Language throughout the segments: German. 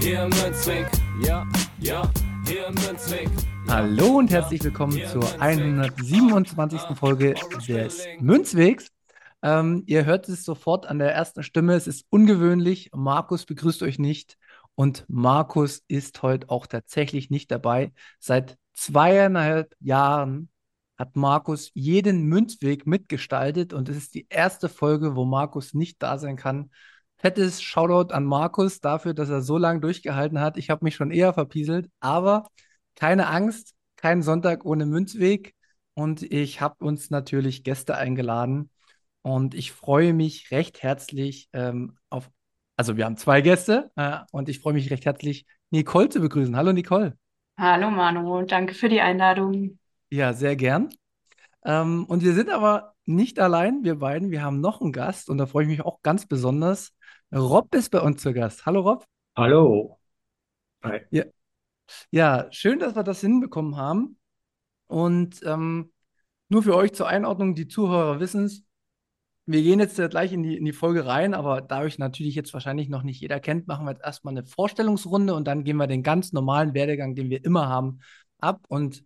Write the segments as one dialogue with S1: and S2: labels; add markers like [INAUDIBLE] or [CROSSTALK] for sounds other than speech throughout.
S1: Hier im Münzweg, ja, ja, hier im Münzweg.
S2: Hallo und herzlich willkommen zur 127. Folge des Münzwegs. Ähm, ihr hört es sofort an der ersten Stimme. Es ist ungewöhnlich. Markus begrüßt euch nicht. Und Markus ist heute auch tatsächlich nicht dabei. Seit zweieinhalb Jahren hat Markus jeden Münzweg mitgestaltet und es ist die erste Folge, wo Markus nicht da sein kann. Fettes Shoutout an Markus dafür, dass er so lange durchgehalten hat. Ich habe mich schon eher verpieselt, aber keine Angst, kein Sonntag ohne Münzweg. Und ich habe uns natürlich Gäste eingeladen. Und ich freue mich recht herzlich ähm, auf, also wir haben zwei Gäste äh, und ich freue mich recht herzlich, Nicole zu begrüßen. Hallo Nicole.
S3: Hallo Manu, danke für die Einladung.
S2: Ja, sehr gern. Ähm, und wir sind aber nicht allein, wir beiden. Wir haben noch einen Gast und da freue ich mich auch ganz besonders. Rob ist bei uns zu Gast. Hallo Rob.
S4: Hallo. Hi.
S2: Ja, ja schön, dass wir das hinbekommen haben. Und ähm, nur für euch zur Einordnung, die Zuhörer wissen es. Wir gehen jetzt gleich in die, in die Folge rein, aber da euch natürlich jetzt wahrscheinlich noch nicht jeder kennt, machen wir jetzt erstmal eine Vorstellungsrunde und dann gehen wir den ganz normalen Werdegang, den wir immer haben, ab. Und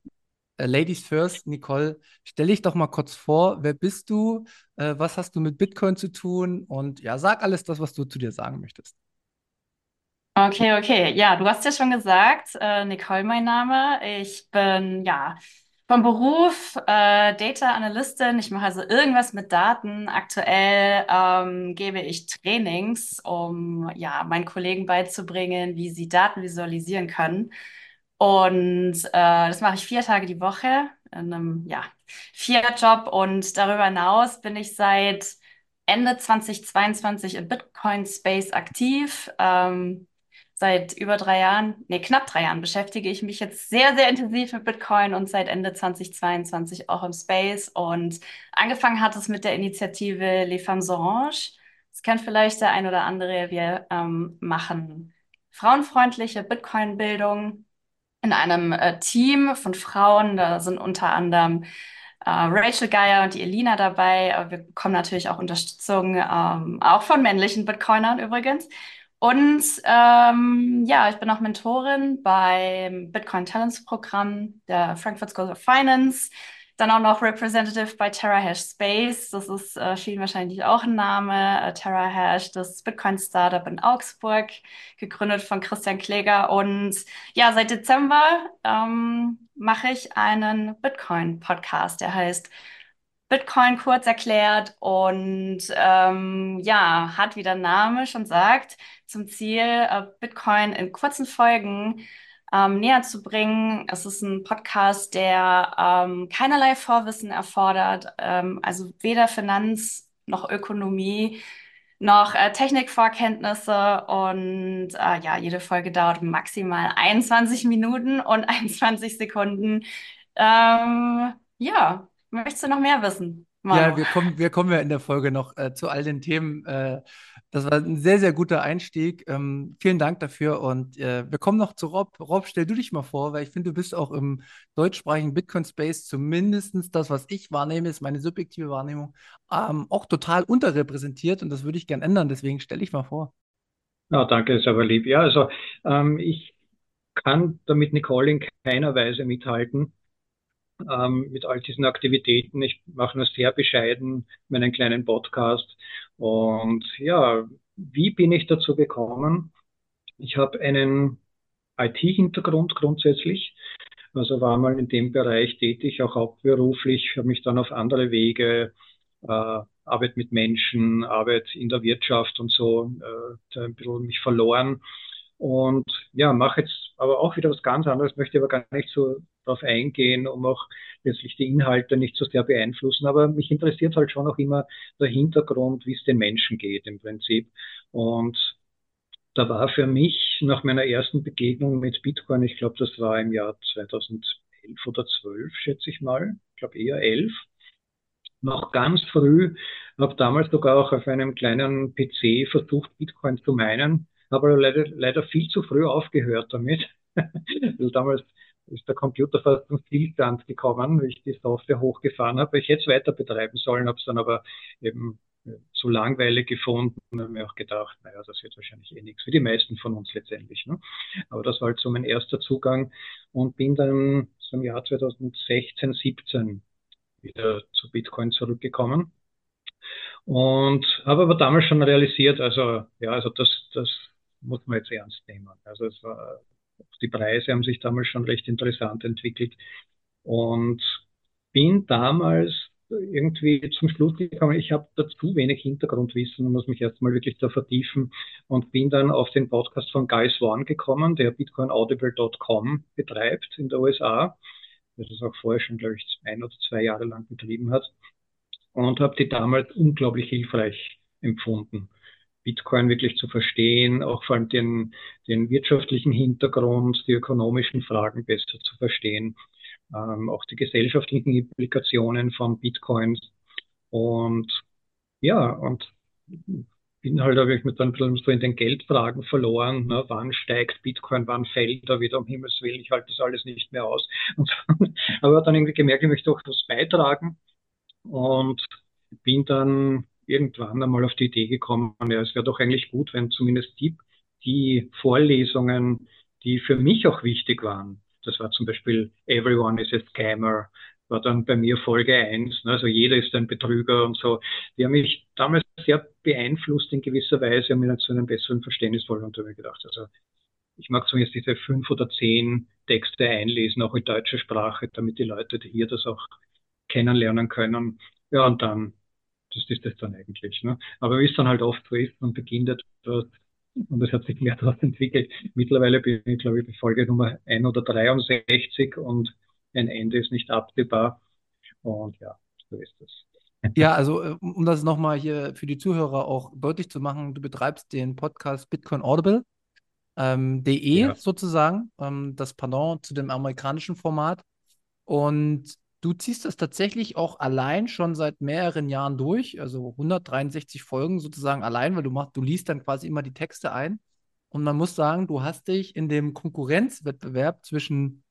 S2: Ladies first, Nicole, stell dich doch mal kurz vor. Wer bist du? Äh, was hast du mit Bitcoin zu tun? Und ja, sag alles das, was du zu dir sagen möchtest.
S3: Okay, okay. Ja, du hast ja schon gesagt, äh, Nicole mein Name. Ich bin ja vom Beruf äh, Data Analystin. Ich mache also irgendwas mit Daten. Aktuell ähm, gebe ich Trainings, um ja meinen Kollegen beizubringen, wie sie Daten visualisieren können. Und äh, das mache ich vier Tage die Woche in einem ja, Vier-Job. Und darüber hinaus bin ich seit Ende 2022 im Bitcoin-Space aktiv. Ähm, seit über drei Jahren, nee, knapp drei Jahren beschäftige ich mich jetzt sehr, sehr intensiv mit Bitcoin und seit Ende 2022 auch im Space. Und angefangen hat es mit der Initiative Les Femmes Orange. Das kennt vielleicht der ein oder andere. Wir ähm, machen frauenfreundliche Bitcoin-Bildung in einem äh, Team von Frauen. Da sind unter anderem äh, Rachel Geier und die Elina dabei. Wir bekommen natürlich auch Unterstützung, ähm, auch von männlichen Bitcoinern übrigens. Und ähm, ja, ich bin auch Mentorin beim Bitcoin Talents Programm der Frankfurt School of Finance. Dann auch noch Representative bei TerraHash Space. Das ist äh, vielen wahrscheinlich auch ein Name. Äh, TerraHash, das Bitcoin-Startup in Augsburg, gegründet von Christian Kläger. Und ja, seit Dezember ähm, mache ich einen Bitcoin-Podcast, der heißt Bitcoin kurz erklärt und ähm, ja, hat, wie der Name schon sagt, zum Ziel, äh, Bitcoin in kurzen Folgen ähm, näher zu bringen. Es ist ein Podcast, der ähm, keinerlei Vorwissen erfordert, ähm, also weder Finanz noch Ökonomie noch äh, Technikvorkenntnisse und äh, ja, jede Folge dauert maximal 21 Minuten und [LAUGHS] 21 Sekunden. Ähm, ja, möchtest du noch mehr wissen?
S2: Manu? Ja, wir kommen, wir kommen ja in der Folge noch äh, zu all den Themen. Äh, das war ein sehr, sehr guter Einstieg. Ähm, vielen Dank dafür. Und äh, wir kommen noch zu Rob. Rob, stell du dich mal vor, weil ich finde, du bist auch im deutschsprachigen Bitcoin-Space zumindest das, was ich wahrnehme, ist meine subjektive Wahrnehmung, ähm, auch total unterrepräsentiert. Und das würde ich gern ändern. Deswegen stell dich mal vor.
S4: Ja, danke, ist aber lieb. Ja, also ähm, ich kann damit Nicole in keiner Weise mithalten ähm, mit all diesen Aktivitäten. Ich mache nur sehr bescheiden meinen kleinen Podcast. Und ja, wie bin ich dazu gekommen? Ich habe einen IT-Hintergrund grundsätzlich. Also war mal in dem Bereich tätig, auch hauptberuflich, habe mich dann auf andere Wege, äh, Arbeit mit Menschen, Arbeit in der Wirtschaft und so, äh, ein bisschen mich verloren. Und ja, mache jetzt aber auch wieder was ganz anderes, möchte aber gar nicht so darauf eingehen, um auch letztlich die Inhalte nicht so sehr beeinflussen. Aber mich interessiert halt schon auch immer der Hintergrund, wie es den Menschen geht im Prinzip. Und da war für mich nach meiner ersten Begegnung mit Bitcoin, ich glaube, das war im Jahr 2011 oder 12, schätze ich mal, ich glaube eher 11, noch ganz früh, habe damals sogar auch auf einem kleinen PC versucht, Bitcoin zu meinen, habe leider, leider viel zu früh aufgehört damit. [LAUGHS] also damals ist der Computer fast zum Stillstand gekommen, wie ich die Software hochgefahren habe. Ich hätte es weiter betreiben sollen, habe es dann aber eben so langweilig gefunden und habe mir auch gedacht, naja, das wird wahrscheinlich eh nichts, wie die meisten von uns letztendlich. Ne? Aber das war halt so mein erster Zugang und bin dann so im Jahr 2016, 17 wieder zu Bitcoin zurückgekommen und habe aber damals schon realisiert, also ja, also das, das muss man jetzt ernst nehmen. Also es war, die Preise haben sich damals schon recht interessant entwickelt und bin damals irgendwie zum Schluss gekommen, ich habe dazu wenig Hintergrundwissen und muss mich erstmal wirklich da vertiefen und bin dann auf den Podcast von Guy Swan gekommen, der bitcoinaudible.com betreibt in der USA, das auch vorher schon, glaube ich, ein oder zwei Jahre lang betrieben hat und habe die damals unglaublich hilfreich empfunden. Bitcoin wirklich zu verstehen, auch vor allem den, den wirtschaftlichen Hintergrund, die ökonomischen Fragen besser zu verstehen ähm, auch die gesellschaftlichen Implikationen von Bitcoins. Und ja, und bin halt, habe ich mit dann so in den Geldfragen verloren. Ne? Wann steigt Bitcoin, wann fällt er wieder, um Himmels Willen, ich halte das alles nicht mehr aus. Und, [LAUGHS] aber dann irgendwie gemerkt, ich möchte doch was beitragen und bin dann irgendwann einmal auf die Idee gekommen, ja, es wäre doch eigentlich gut, wenn zumindest die, die Vorlesungen, die für mich auch wichtig waren, das war zum Beispiel Everyone is a Scammer, war dann bei mir Folge 1. Ne? Also jeder ist ein Betrüger und so. Die haben mich damals sehr beeinflusst in gewisser Weise und mir zu einem besseren Verständnis und habe gedacht, also ich mag zumindest diese fünf oder zehn Texte einlesen, auch in deutscher Sprache, damit die Leute hier das auch kennenlernen können. Ja, und dann, das ist das dann eigentlich. Ne? Aber wie es dann halt oft so ist, man beginnt etwas und es hat sich mehr [LAUGHS] daraus entwickelt. Mittlerweile bin ich, glaube ich, bei Folge Nummer 1 oder 63 und ein Ende ist nicht absehbar. Und ja, so ist es. [LAUGHS]
S2: Ja, also äh, um das nochmal hier für die Zuhörer auch deutlich zu machen, du betreibst den Podcast Bitcoin Audible. Ähm, .de ja. sozusagen, ähm, das Pendant zu dem amerikanischen Format. Und Du ziehst das tatsächlich auch allein schon seit mehreren Jahren durch, also 163 Folgen sozusagen allein, weil du machst, du liest dann quasi immer die Texte ein. Und man muss sagen, du hast dich in dem Konkurrenzwettbewerb zwischen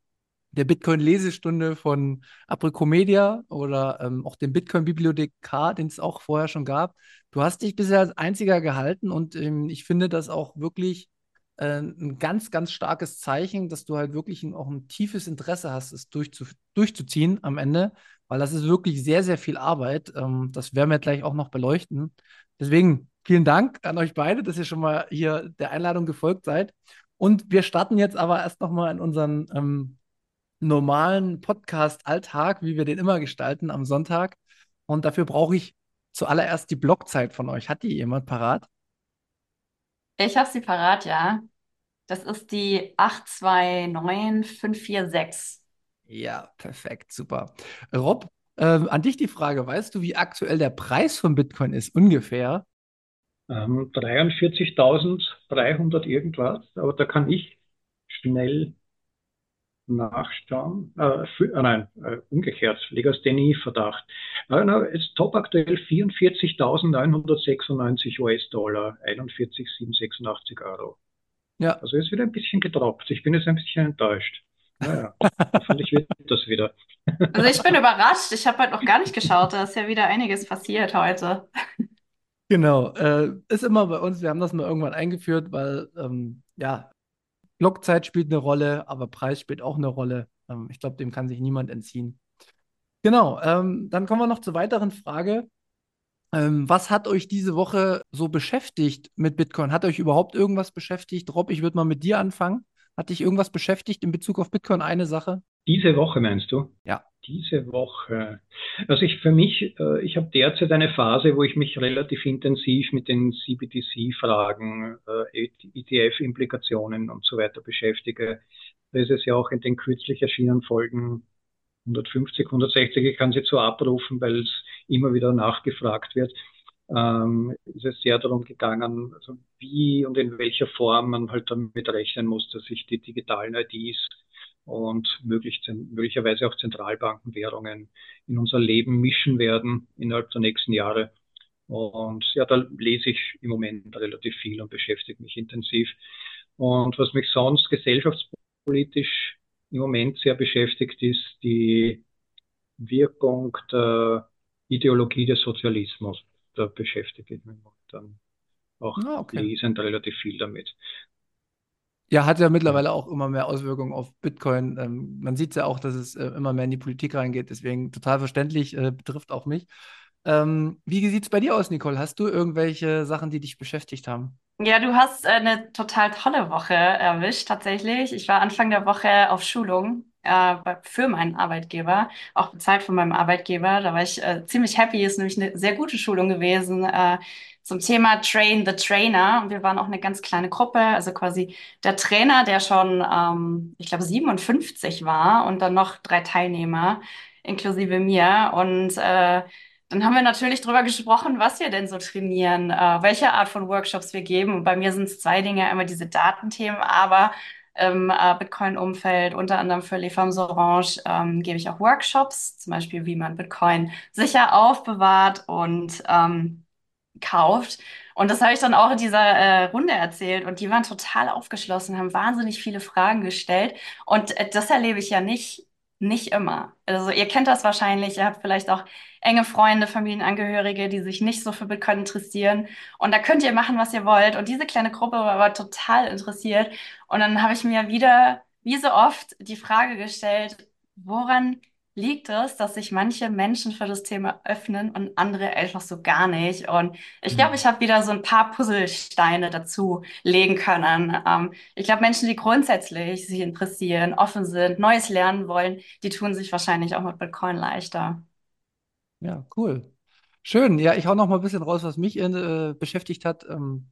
S2: der Bitcoin-Lesestunde von Apricomedia oder ähm, auch dem Bitcoin-Bibliothekar, den es auch vorher schon gab. Du hast dich bisher als einziger gehalten und ähm, ich finde das auch wirklich äh, ein ganz, ganz starkes Zeichen, dass du halt wirklich auch ein tiefes Interesse hast, es durchzu, durchzuziehen am Ende, weil das ist wirklich sehr, sehr viel Arbeit. Ähm, das werden wir gleich auch noch beleuchten. Deswegen vielen Dank an euch beide, dass ihr schon mal hier der Einladung gefolgt seid. Und wir starten jetzt aber erst noch mal in unseren ähm, normalen Podcast-Alltag, wie wir den immer gestalten am Sonntag. Und dafür brauche ich zuallererst die Blockzeit von euch. Hat die jemand parat?
S3: Ich habe sie parat, ja. Das ist die 829546.
S2: Ja, perfekt, super. Rob, ähm, an dich die Frage, weißt du, wie aktuell der Preis von Bitcoin ist, ungefähr?
S4: Ähm, 43.300 irgendwas, aber da kann ich schnell nachschauen. Äh, für, äh, nein, äh, umgekehrt, Legasthenie-Verdacht. Na, ist top aktuell 44.996 US-Dollar, 41,786 Euro. Ja. Also ist wieder ein bisschen gedroppt. Ich bin jetzt ein bisschen enttäuscht. Naja, [LAUGHS] hoffentlich wird das wieder.
S3: Also ich bin überrascht. Ich habe halt noch gar nicht geschaut. Da ist ja wieder einiges passiert heute.
S2: Genau. Äh, ist immer bei uns, wir haben das mal irgendwann eingeführt, weil ähm, ja, Blockzeit spielt eine Rolle, aber Preis spielt auch eine Rolle. Ähm, ich glaube, dem kann sich niemand entziehen. Genau, ähm, dann kommen wir noch zur weiteren Frage. Ähm, was hat euch diese Woche so beschäftigt mit Bitcoin? Hat euch überhaupt irgendwas beschäftigt? Rob, ich würde mal mit dir anfangen. Hat dich irgendwas beschäftigt in Bezug auf Bitcoin? Eine Sache?
S4: Diese Woche meinst du?
S2: Ja.
S4: Diese Woche. Also ich für mich, äh, ich habe derzeit eine Phase, wo ich mich relativ intensiv mit den CBDC-Fragen, äh, ETF-Implikationen und so weiter beschäftige. Da ist es ja auch in den kürzlich erschienenen Folgen 150, 160, ich kann sie zu abrufen, weil es immer wieder nachgefragt wird. ähm, ist es sehr darum gegangen, also wie und in welcher Form man halt damit rechnen muss, dass sich die digitalen IDs und möglich, möglicherweise auch Zentralbankenwährungen in unser Leben mischen werden innerhalb der nächsten Jahre. Und ja, da lese ich im Moment relativ viel und beschäftige mich intensiv. Und was mich sonst gesellschaftspolitisch im Moment sehr beschäftigt, ist die Wirkung der Ideologie des Sozialismus. Da beschäftige ich mich dann auch ah, okay. lesend relativ viel damit.
S2: Ja, hat ja mittlerweile auch immer mehr Auswirkungen auf Bitcoin. Ähm, man sieht ja auch, dass es äh, immer mehr in die Politik reingeht. Deswegen total verständlich, äh, betrifft auch mich. Ähm, wie sieht es bei dir aus, Nicole? Hast du irgendwelche Sachen, die dich beschäftigt haben?
S3: Ja, du hast äh, eine total tolle Woche erwischt, tatsächlich. Ich war Anfang der Woche auf Schulung äh, für meinen Arbeitgeber, auch bezahlt von meinem Arbeitgeber. Da war ich äh, ziemlich happy. Ist nämlich eine sehr gute Schulung gewesen äh, zum Thema Train the Trainer. Und wir waren auch eine ganz kleine Gruppe, also quasi der Trainer, der schon, ähm, ich glaube, 57 war und dann noch drei Teilnehmer, inklusive mir. Und äh, dann haben wir natürlich darüber gesprochen, was wir denn so trainieren, äh, welche Art von Workshops wir geben. Und bei mir sind es zwei Dinge, einmal diese Datenthemen, aber im äh, Bitcoin-Umfeld, unter anderem für Les Femmes Orange, ähm, gebe ich auch Workshops, zum Beispiel, wie man Bitcoin sicher aufbewahrt und ähm, kauft. Und das habe ich dann auch in dieser äh, Runde erzählt und die waren total aufgeschlossen, haben wahnsinnig viele Fragen gestellt. Und äh, das erlebe ich ja nicht nicht immer. Also ihr kennt das wahrscheinlich, ihr habt vielleicht auch enge Freunde, Familienangehörige, die sich nicht so für Bitcoin interessieren. Und da könnt ihr machen, was ihr wollt. Und diese kleine Gruppe war aber total interessiert. Und dann habe ich mir wieder, wie so oft, die Frage gestellt, woran liegt es, dass sich manche Menschen für das Thema öffnen und andere einfach so gar nicht. Und ich glaube, mhm. ich habe wieder so ein paar Puzzlesteine dazu legen können. Ähm, ich glaube, Menschen, die grundsätzlich sich interessieren, offen sind, Neues lernen wollen, die tun sich wahrscheinlich auch mit Bitcoin leichter.
S2: Ja, cool. Schön. Ja, ich hau noch mal ein bisschen raus, was mich äh, beschäftigt hat. Ähm,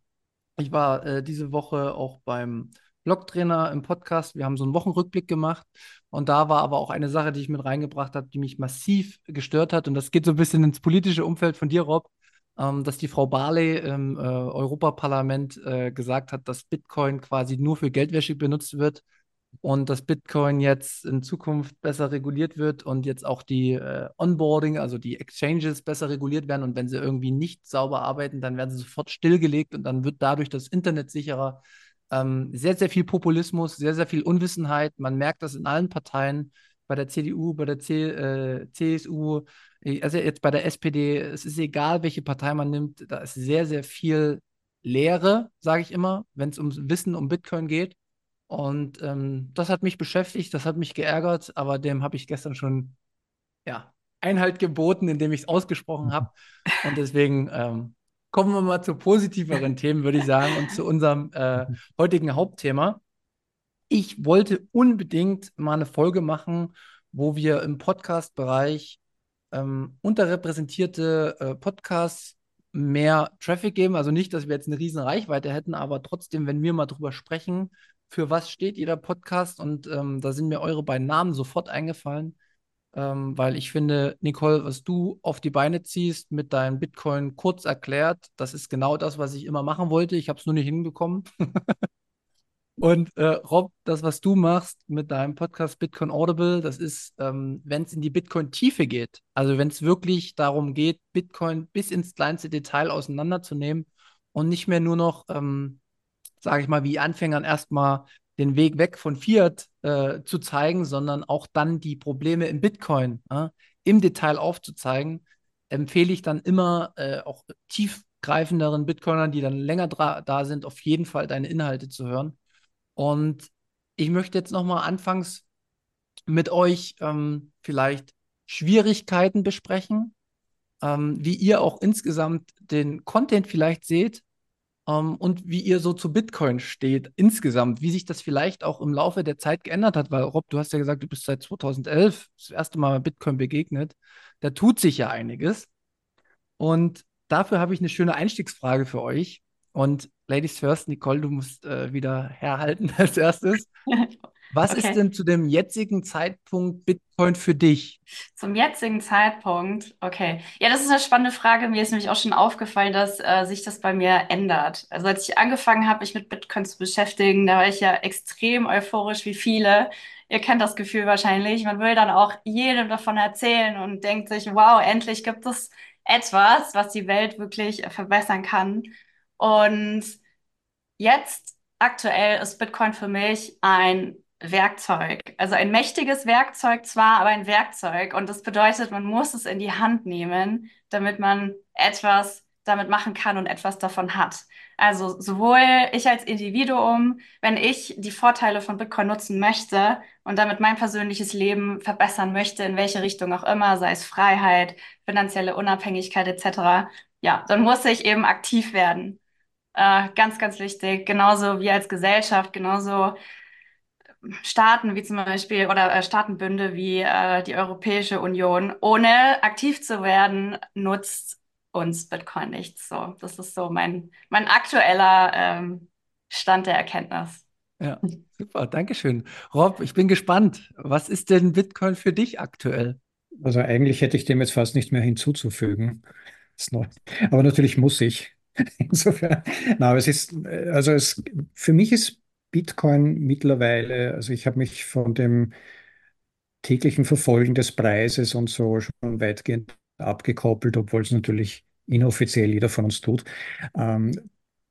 S2: ich war äh, diese Woche auch beim Blogtrainer im Podcast. Wir haben so einen Wochenrückblick gemacht und da war aber auch eine Sache, die ich mit reingebracht habe, die mich massiv gestört hat. Und das geht so ein bisschen ins politische Umfeld von dir, Rob, ähm, dass die Frau Barley im äh, Europaparlament äh, gesagt hat, dass Bitcoin quasi nur für Geldwäsche benutzt wird und dass Bitcoin jetzt in Zukunft besser reguliert wird und jetzt auch die äh, Onboarding, also die Exchanges besser reguliert werden. Und wenn sie irgendwie nicht sauber arbeiten, dann werden sie sofort stillgelegt und dann wird dadurch das Internet sicherer. Ähm, sehr, sehr viel Populismus, sehr, sehr viel Unwissenheit. Man merkt das in allen Parteien, bei der CDU, bei der C, äh, CSU, also jetzt bei der SPD. Es ist egal, welche Partei man nimmt, da ist sehr, sehr viel Lehre, sage ich immer, wenn es um Wissen um Bitcoin geht. Und ähm, das hat mich beschäftigt, das hat mich geärgert, aber dem habe ich gestern schon ja, Einhalt geboten, indem ich es ausgesprochen habe. [LAUGHS] Und deswegen ähm, kommen wir mal zu positiveren Themen, würde ich sagen, und zu unserem äh, heutigen Hauptthema. Ich wollte unbedingt mal eine Folge machen, wo wir im Podcast-Bereich ähm, unterrepräsentierte äh, Podcasts mehr Traffic geben. Also nicht, dass wir jetzt eine riesen Reichweite hätten, aber trotzdem, wenn wir mal drüber sprechen, für was steht jeder Podcast und ähm, da sind mir eure beiden Namen sofort eingefallen ähm, weil ich finde, Nicole, was du auf die Beine ziehst mit deinem Bitcoin kurz erklärt, das ist genau das, was ich immer machen wollte. Ich habe es nur nicht hinbekommen. [LAUGHS] Und äh, Rob, das, was du machst mit deinem Podcast Bitcoin Audible, das ist, ähm, wenn es in die Bitcoin-Tiefe geht, also wenn es wirklich darum geht, Bitcoin bis ins kleinste Detail auseinanderzunehmen und nicht mehr nur noch, ähm, sage ich mal, wie Anfängern erstmal den Weg weg von Fiat äh, zu zeigen, sondern auch dann die Probleme im Bitcoin äh, im Detail aufzuzeigen, empfehle ich dann immer äh, auch tiefgreifenderen Bitcoinern, die dann länger da sind, auf jeden Fall deine Inhalte zu hören. Und ich möchte jetzt nochmal anfangs mit euch ähm, vielleicht Schwierigkeiten besprechen, ähm, wie ihr auch insgesamt den Content vielleicht seht ähm, und wie ihr so zu Bitcoin steht insgesamt, wie sich das vielleicht auch im Laufe der Zeit geändert hat, weil Rob, du hast ja gesagt, du bist seit 2011 das erste Mal Bitcoin begegnet. Da tut sich ja einiges. Und dafür habe ich eine schöne Einstiegsfrage für euch. Und Ladies first, Nicole, du musst äh, wieder herhalten [LAUGHS] als erstes. [LAUGHS] Was
S3: Okay.
S2: ist denn zu dem jetzigen Zeitpunkt Bitcoin für dich?
S3: Zum jetzigen Zeitpunkt, okay. Ja, das ist eine spannende Frage. Mir ist nämlich auch schon aufgefallen, dass äh, sich das bei mir ändert. Also als ich angefangen habe, mich mit Bitcoin zu beschäftigen, da war ich ja extrem euphorisch wie viele. Ihr kennt das Gefühl wahrscheinlich. Man will dann auch jedem davon erzählen und denkt sich, wow, endlich gibt es etwas, was die Welt wirklich verbessern kann. Und Jetzt aktuell ist Bitcoin für mich ein Werkzeug. Also ein mächtiges Werkzeug zwar, aber ein Werkzeug. Und das bedeutet, man muss es in die Hand nehmen, damit man etwas damit machen kann und etwas davon hat. Also sowohl ich als Individuum, wenn ich die Vorteile von Bitcoin nutzen möchte und damit mein persönliches Leben verbessern möchte, in welche Richtung auch immer, sei es Freiheit, finanzielle Unabhängigkeit etc., ja, dann muss ich eben aktiv werden. Äh, ganz, ganz wichtig. Genauso wie als Gesellschaft, genauso Staaten wie zum Beispiel oder äh, Staatenbünde wie äh, die Europäische Union. Ohne aktiv zu werden, nutzt uns Bitcoin nichts. So, das ist so mein, mein aktueller ähm, Stand der Erkenntnis.
S2: Ja, super, Dankeschön. Rob, ich bin gespannt. Was ist denn Bitcoin für dich aktuell?
S5: Also eigentlich hätte ich dem jetzt fast nicht mehr hinzuzufügen. Aber natürlich muss ich. [LAUGHS] Insofern, na, aber es ist, äh, also es, für mich ist Bitcoin mittlerweile, also ich habe mich von dem täglichen Verfolgen des Preises und so schon weitgehend abgekoppelt, obwohl es natürlich inoffiziell jeder von uns tut. Ähm,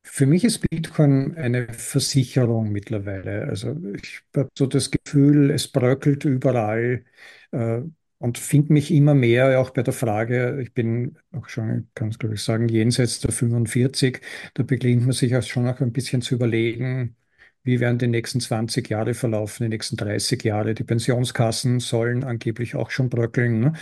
S5: für mich ist Bitcoin eine Versicherung mittlerweile. Also ich habe so das Gefühl, es bröckelt überall äh, und finde mich immer mehr auch bei der Frage, ich bin auch schon, kann es glaube ich sagen, jenseits der 45, da beginnt man sich auch schon auch ein bisschen zu überlegen, wie werden die nächsten 20 Jahre verlaufen, die nächsten 30 Jahre. Die Pensionskassen sollen angeblich auch schon bröckeln. Ne?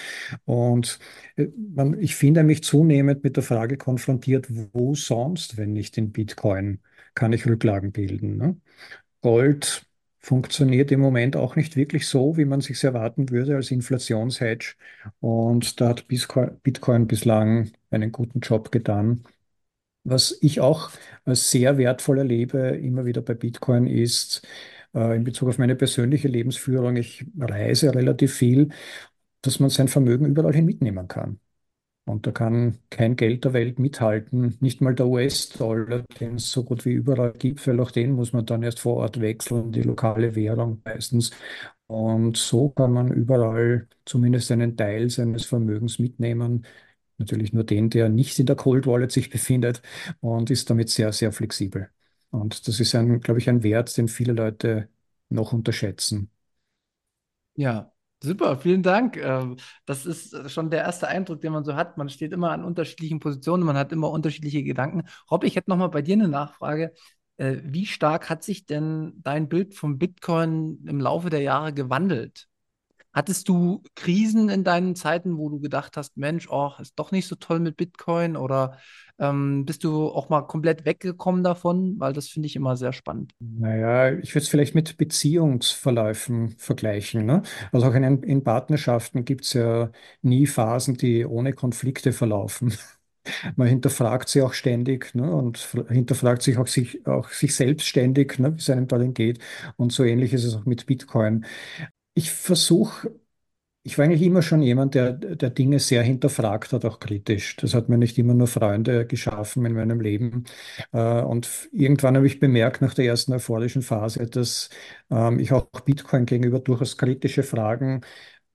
S5: Und äh, man, ich finde mich zunehmend mit der Frage konfrontiert, wo sonst, wenn nicht in Bitcoin, kann ich Rücklagen bilden? Ne? Gold funktioniert im Moment auch nicht wirklich so, wie man sich erwarten würde als Inflationshedge. Und da hat Bitcoin, Bitcoin bislang einen guten Job getan. Was ich auch sehr wertvoll erlebe, immer wieder bei Bitcoin, ist äh, in Bezug auf meine persönliche Lebensführung, ich reise relativ viel, dass man sein Vermögen überall hin mitnehmen kann. Und da kann kein Geld der Welt mithalten, nicht mal der US-Dollar, den es so gut wie überall gibt, weil auch den muss man dann erst vor Ort wechseln, die lokale Währung meistens. Und so kann man überall zumindest einen Teil seines Vermögens mitnehmen. Natürlich nur den, der nicht in der Cold Wallet sich befindet und ist damit sehr, sehr flexibel. Und das ist ein, glaube ich, ein Wert, den viele Leute noch unterschätzen.
S2: Ja, super, vielen Dank. Ähm, Das ist schon der erste Eindruck, den man so hat. Man steht immer an unterschiedlichen Positionen, man hat immer unterschiedliche Gedanken. Rob, ich hätte noch mal bei dir eine Nachfrage. Äh, Wie stark hat sich denn dein Bild vom Bitcoin im Laufe der Jahre gewandelt? Hattest du Krisen in deinen Zeiten, wo du gedacht hast, Mensch, oh, ist doch nicht so toll mit Bitcoin? Oder ähm, bist du auch mal komplett weggekommen davon? Weil das finde ich immer sehr spannend.
S5: Naja, ich würde es vielleicht mit Beziehungsverläufen vergleichen. Ne? Also auch in, in Partnerschaften gibt es ja nie Phasen, die ohne Konflikte verlaufen. [LAUGHS] Man hinterfragt sie auch ständig ne? und hinterfragt sich auch sich, auch sich selbst ne? wie es einem darin geht. Und so ähnlich ist es auch mit Bitcoin. Ich versuche, ich war eigentlich immer schon jemand, der, der Dinge sehr hinterfragt hat, auch kritisch. Das hat mir nicht immer nur Freunde geschaffen in meinem Leben. Äh, Und irgendwann habe ich bemerkt, nach der ersten euphorischen Phase, dass ähm, ich auch Bitcoin gegenüber durchaus kritische Fragen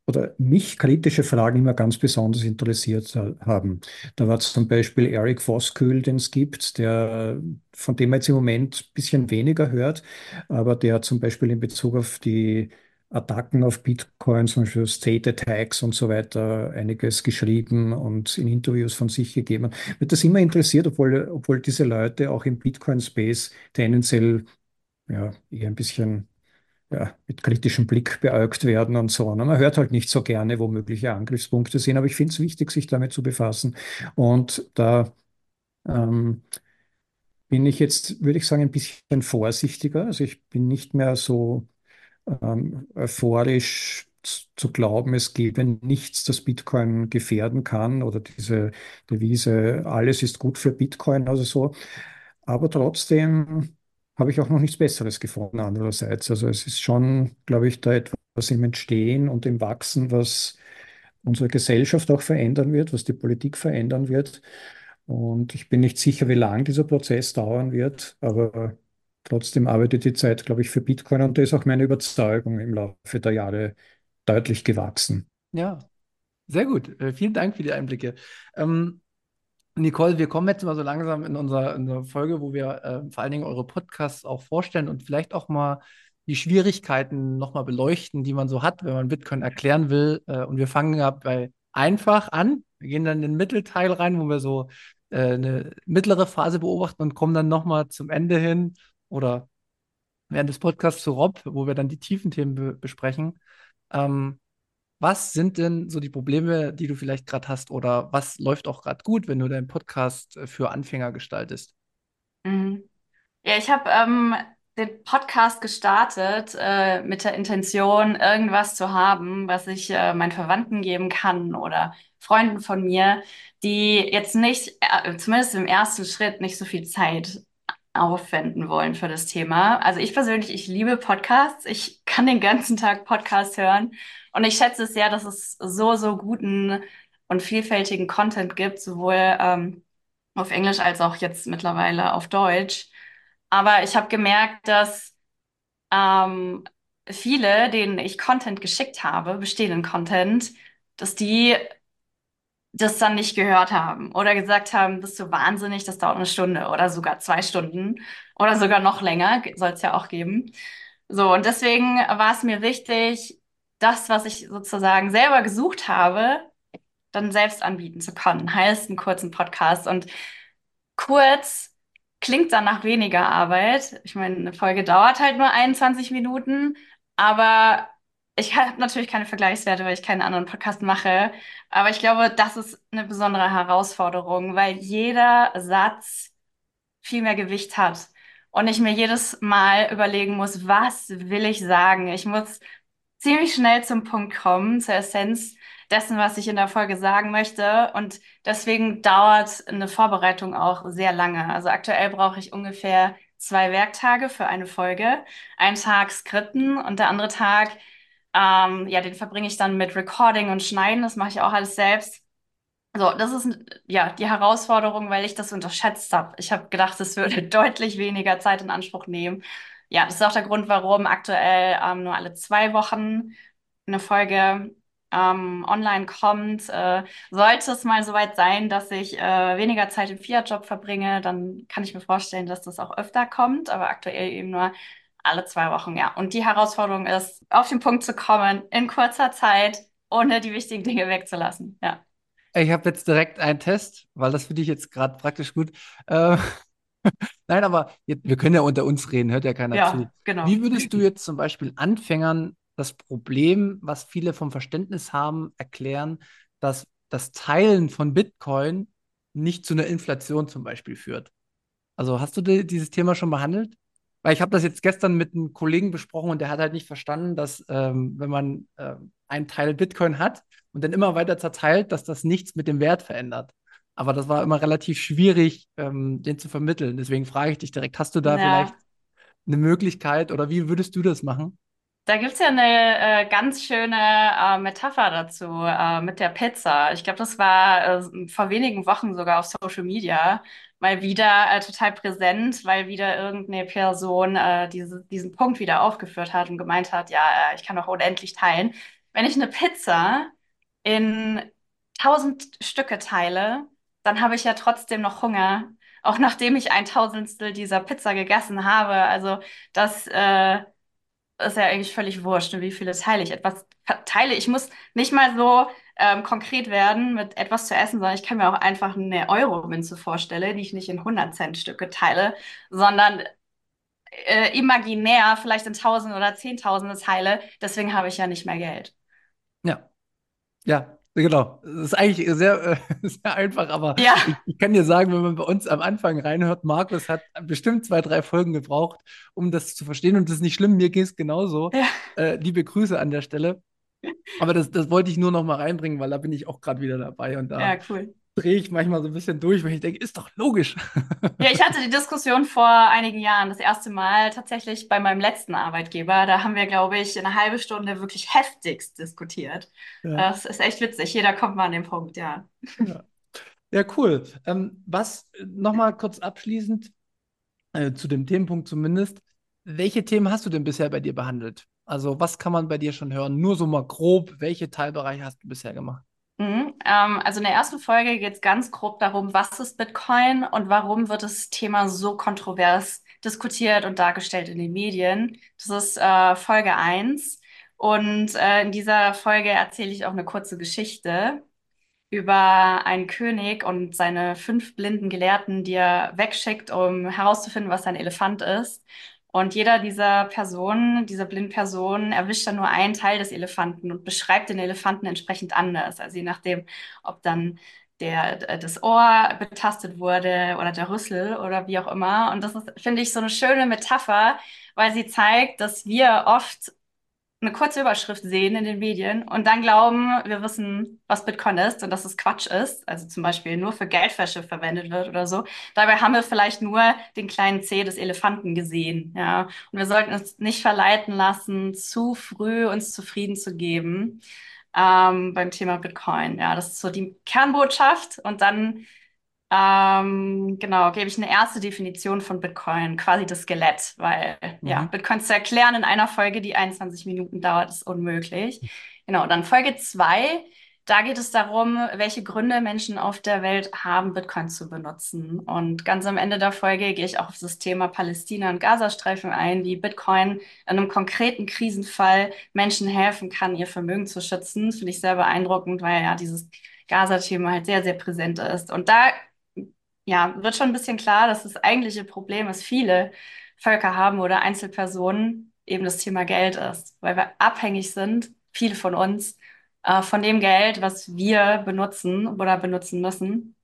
S5: oder mich kritische Fragen immer ganz besonders interessiert ha- haben. Da war zum Beispiel Eric Voskuil, den es gibt, der, von dem man jetzt im Moment ein bisschen weniger hört, aber der zum Beispiel in Bezug auf die Attacken auf Bitcoin, zum Beispiel State Attacks und so weiter, einiges geschrieben und in Interviews von sich gegeben. Wird das immer interessiert, obwohl, obwohl diese Leute auch im Bitcoin-Space tendenziell ja, eher ein bisschen ja, mit kritischem Blick beäugt werden und so. Und man hört halt nicht so gerne, wo mögliche Angriffspunkte sind, aber ich finde es wichtig, sich damit zu befassen. Und da ähm, bin ich jetzt, würde ich sagen, ein bisschen vorsichtiger. Also ich bin nicht mehr so ähm, euphorisch zu glauben, es gäbe nichts, das Bitcoin gefährden kann oder diese Devise, alles ist gut für Bitcoin, also so. Aber trotzdem habe ich auch noch nichts Besseres gefunden andererseits. Also es ist schon, glaube ich, da etwas im Entstehen und im Wachsen, was unsere Gesellschaft auch verändern wird, was die Politik verändern wird. Und ich bin nicht sicher, wie lang dieser Prozess dauern wird, aber trotzdem arbeitet die Zeit, glaube ich, für Bitcoin und da ist auch meine Überzeugung im Laufe der Jahre deutlich gewachsen.
S2: Ja, sehr gut. Äh, vielen Dank für die Einblicke. Ähm, Nicole, wir kommen jetzt mal so langsam in unserer, in unserer Folge, wo wir äh, vor allen Dingen eure Podcasts auch vorstellen und vielleicht auch mal die Schwierigkeiten nochmal beleuchten, die man so hat, wenn man Bitcoin erklären will. Äh, und wir fangen ja bei einfach an. Wir gehen dann in den Mittelteil rein, wo wir so äh, eine mittlere Phase beobachten und kommen dann nochmal zum Ende hin oder während des Podcasts zu Rob, wo wir dann die tiefen Themen be besprechen. Ähm, was sind denn so die Probleme, die du vielleicht gerade hast oder was läuft auch gerade gut, wenn du deinen Podcast äh, für Anfänger gestaltest?
S3: Mhm. Ja, ich habe ähm, den Podcast gestartet äh, mit der Intention, irgendwas zu haben, was ich äh, meinen Verwandten geben kann oder Freunden von mir, die jetzt nicht, äh, zumindest im ersten Schritt, nicht so viel Zeit aufwenden wollen für das Thema. Also ich persönlich, ich liebe Podcasts. Ich kann den ganzen Tag Podcasts hören und ich schätze es sehr, dass es so, so guten und vielfältigen Content gibt, sowohl ähm, auf Englisch als auch jetzt mittlerweile auf Deutsch. Aber ich habe gemerkt, dass ähm, viele, denen ich Content geschickt habe, bestehenden Content, dass die das dann nicht gehört haben oder gesagt haben, bist du wahnsinnig, das dauert eine Stunde oder sogar zwei Stunden oder sogar noch länger, soll es ja auch geben. So, und deswegen war es mir wichtig, das, was ich sozusagen selber gesucht habe, dann selbst anbieten zu können. Heißt einen kurzen Podcast. Und kurz klingt dann nach weniger Arbeit. Ich meine, eine Folge dauert halt nur 21 Minuten, aber ich habe natürlich keine Vergleichswerte, weil ich keinen anderen Podcast mache. Aber ich glaube, das ist eine besondere Herausforderung, weil jeder Satz viel mehr Gewicht hat. Und ich mir jedes Mal überlegen muss, was will ich sagen? Ich muss ziemlich schnell zum Punkt kommen, zur Essenz dessen, was ich in der Folge sagen möchte. Und deswegen dauert eine Vorbereitung auch sehr lange. Also aktuell brauche ich ungefähr zwei Werktage für eine Folge. Einen Tag Skripten und der andere Tag, ähm, ja, den verbringe ich dann mit Recording und Schneiden. Das mache ich auch alles selbst. So, das ist ja die Herausforderung, weil ich das unterschätzt habe. Ich habe gedacht, es würde [LAUGHS] deutlich weniger Zeit in Anspruch nehmen ja, das ist auch der Grund, warum aktuell ähm, nur alle zwei Wochen eine Folge ähm, online kommt. Äh, sollte es mal soweit sein, dass ich äh, weniger Zeit im Fiat-Job verbringe, dann kann ich mir vorstellen, dass das auch öfter kommt, aber aktuell eben nur alle zwei Wochen, ja. Und die Herausforderung ist, auf den Punkt zu kommen, in kurzer Zeit, ohne die wichtigen Dinge wegzulassen, ja.
S2: Ich habe jetzt direkt einen Test, weil das finde ich jetzt gerade praktisch gut. Äh, [LAUGHS] Nein, aber jetzt, wir können ja unter uns reden, hört ja keiner
S3: Ja,
S2: zu.
S3: genau.
S2: Wie würdest du jetzt zum Beispiel Anfängern das Problem, was viele vom Verständnis haben, erklären, dass das Teilen von Bitcoin nicht zu einer Inflation zum Beispiel führt? Also hast du di- dieses Thema schon behandelt? Weil ich habe das jetzt gestern mit einem Kollegen besprochen und der hat halt nicht verstanden, dass ähm, wenn man ähm, einen Teil Bitcoin hat und dann immer weiter zerteilt, dass das nichts mit dem Wert verändert. Aber das war immer relativ schwierig, ähm, den zu vermitteln. Deswegen frage ich dich direkt, hast du da vielleicht
S3: Ja.
S2: eine Möglichkeit oder wie würdest du das machen?
S3: Da gibt's ja eine äh, ganz schöne äh, Metapher dazu äh, mit der Pizza. Ich glaube, das war äh, vor wenigen Wochen sogar auf Social Media mal wieder äh, total präsent, weil wieder irgendeine Person äh, diese, diesen Punkt wieder aufgeführt hat und gemeint hat, ja, äh, ich kann doch unendlich teilen. Wenn ich eine Pizza in tausend Stücke teile, dann habe ich ja trotzdem noch Hunger, auch nachdem ich ein Tausendstel dieser Pizza gegessen habe. Also das äh, ist ja eigentlich völlig wurscht, ne, wie viele teile ich. Etwas teile. Ich muss nicht mal so ähm, konkret werden mit etwas zu essen, sondern ich kann mir auch einfach eine Euro-Münze vorstellen, die ich nicht in 100-Cent-Stücke teile, sondern äh, imaginär vielleicht in Tausend oder Zehntausende teile. Deswegen habe ich ja nicht mehr Geld.
S2: Ja, ja, genau. Das ist eigentlich sehr, äh, [LAUGHS] sehr einfach, aber
S3: Ja,
S2: ich, ich kann dir sagen, wenn man bei uns am Anfang reinhört, Markus hat bestimmt zwei, drei Folgen gebraucht, um das zu verstehen und das ist nicht schlimm, mir geht es genauso.
S3: ja,
S2: Äh, liebe Grüße an der Stelle. Aber das, das wollte ich nur noch mal reinbringen, weil da bin ich auch gerade wieder dabei und da
S3: Ja, cool.
S2: Drehe ich manchmal so ein bisschen durch, weil ich denke, ist doch logisch.
S3: Ja, ich hatte die Diskussion vor einigen Jahren, das erste Mal tatsächlich bei meinem letzten Arbeitgeber. Da haben wir, glaube ich, eine halbe Stunde wirklich heftigst diskutiert.
S2: Ja.
S3: Das ist echt witzig. Jeder kommt mal an den Punkt, ja.
S2: Ja, ja cool. Ähm, was noch mal kurz abschließend äh, zu dem Themenpunkt zumindest. Welche Themen hast du denn bisher bei dir behandelt? Also, was kann man bei dir schon hören? Nur so mal grob, welche Teilbereiche hast du bisher gemacht?
S3: Mhm. Ähm, also in der ersten Folge geht es ganz grob darum, was ist Bitcoin und warum wird das Thema so kontrovers diskutiert und dargestellt in den Medien. Das ist äh, Folge 1. Und äh, in dieser Folge erzähle ich auch eine kurze Geschichte über einen König und seine fünf blinden Gelehrten, die er wegschickt, um herauszufinden, was ein Elefant ist. Und jeder dieser Personen, dieser blinden erwischt dann nur einen Teil des Elefanten und beschreibt den Elefanten entsprechend anders. Also je nachdem, ob dann der, äh, das Ohr betastet wurde oder der Rüssel oder wie auch immer. Und das ist, finde ich, so eine schöne Metapher, weil sie zeigt, dass wir oft eine kurze Überschrift sehen in den Medien und dann glauben, wir wissen, was Bitcoin ist und dass es Quatsch ist, also zum Beispiel nur für Geldwäsche verwendet wird oder so. Dabei haben wir vielleicht nur den kleinen C des Elefanten gesehen, ja. Und wir sollten uns nicht verleiten lassen, zu früh uns zufrieden zu geben ähm, beim Thema Bitcoin. Ja, das ist so die Kernbotschaft und dann ähm, genau, gebe ich eine erste Definition von Bitcoin, quasi das Skelett, weil mhm. ja, Bitcoin zu erklären in einer Folge, die 21 Minuten dauert, ist unmöglich. Genau, dann Folge 2, da geht es darum, welche Gründe Menschen auf der Welt haben, Bitcoin zu benutzen. Und ganz am Ende der Folge gehe ich auch auf das Thema Palästina und Gazastreifen ein, wie Bitcoin in einem konkreten Krisenfall Menschen helfen kann, ihr Vermögen zu schützen. Finde ich sehr beeindruckend, weil ja dieses Gaza-Thema halt sehr, sehr präsent ist. Und da ja, wird schon ein bisschen klar, dass das eigentliche Problem, was viele Völker haben oder Einzelpersonen, eben das Thema Geld ist, weil wir abhängig sind, viele von uns, äh, von dem Geld, was wir benutzen oder benutzen müssen.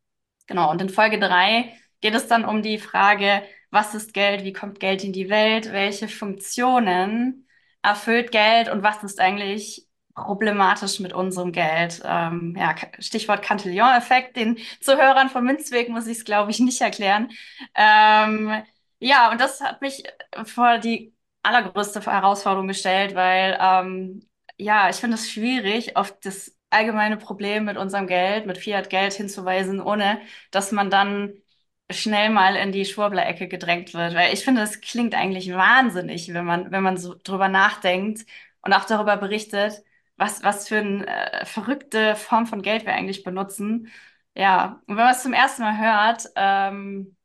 S3: Genau, und in Folge drei geht es dann um die Frage, was ist Geld, wie kommt Geld in die Welt, welche Funktionen erfüllt Geld und was ist eigentlich problematisch mit unserem Geld. Ähm, ja, Stichwort Cantillon-Effekt, den Zuhörern von Münzweg muss ich es, glaube ich, nicht erklären. Ähm, ja, und das hat mich vor die allergrößte Herausforderung gestellt, weil ähm, ja, ich finde es schwierig, auf das allgemeine Problem mit unserem Geld, mit Fiat-Geld hinzuweisen, ohne dass man dann schnell mal in die Schwurbler-Ecke gedrängt wird. Weil ich finde, es klingt eigentlich wahnsinnig, wenn man, wenn man so drüber nachdenkt und auch darüber berichtet, was, was für eine äh, verrückte Form von Geld wir eigentlich benutzen. Ja, und wenn man es zum ersten Mal hört, ähm,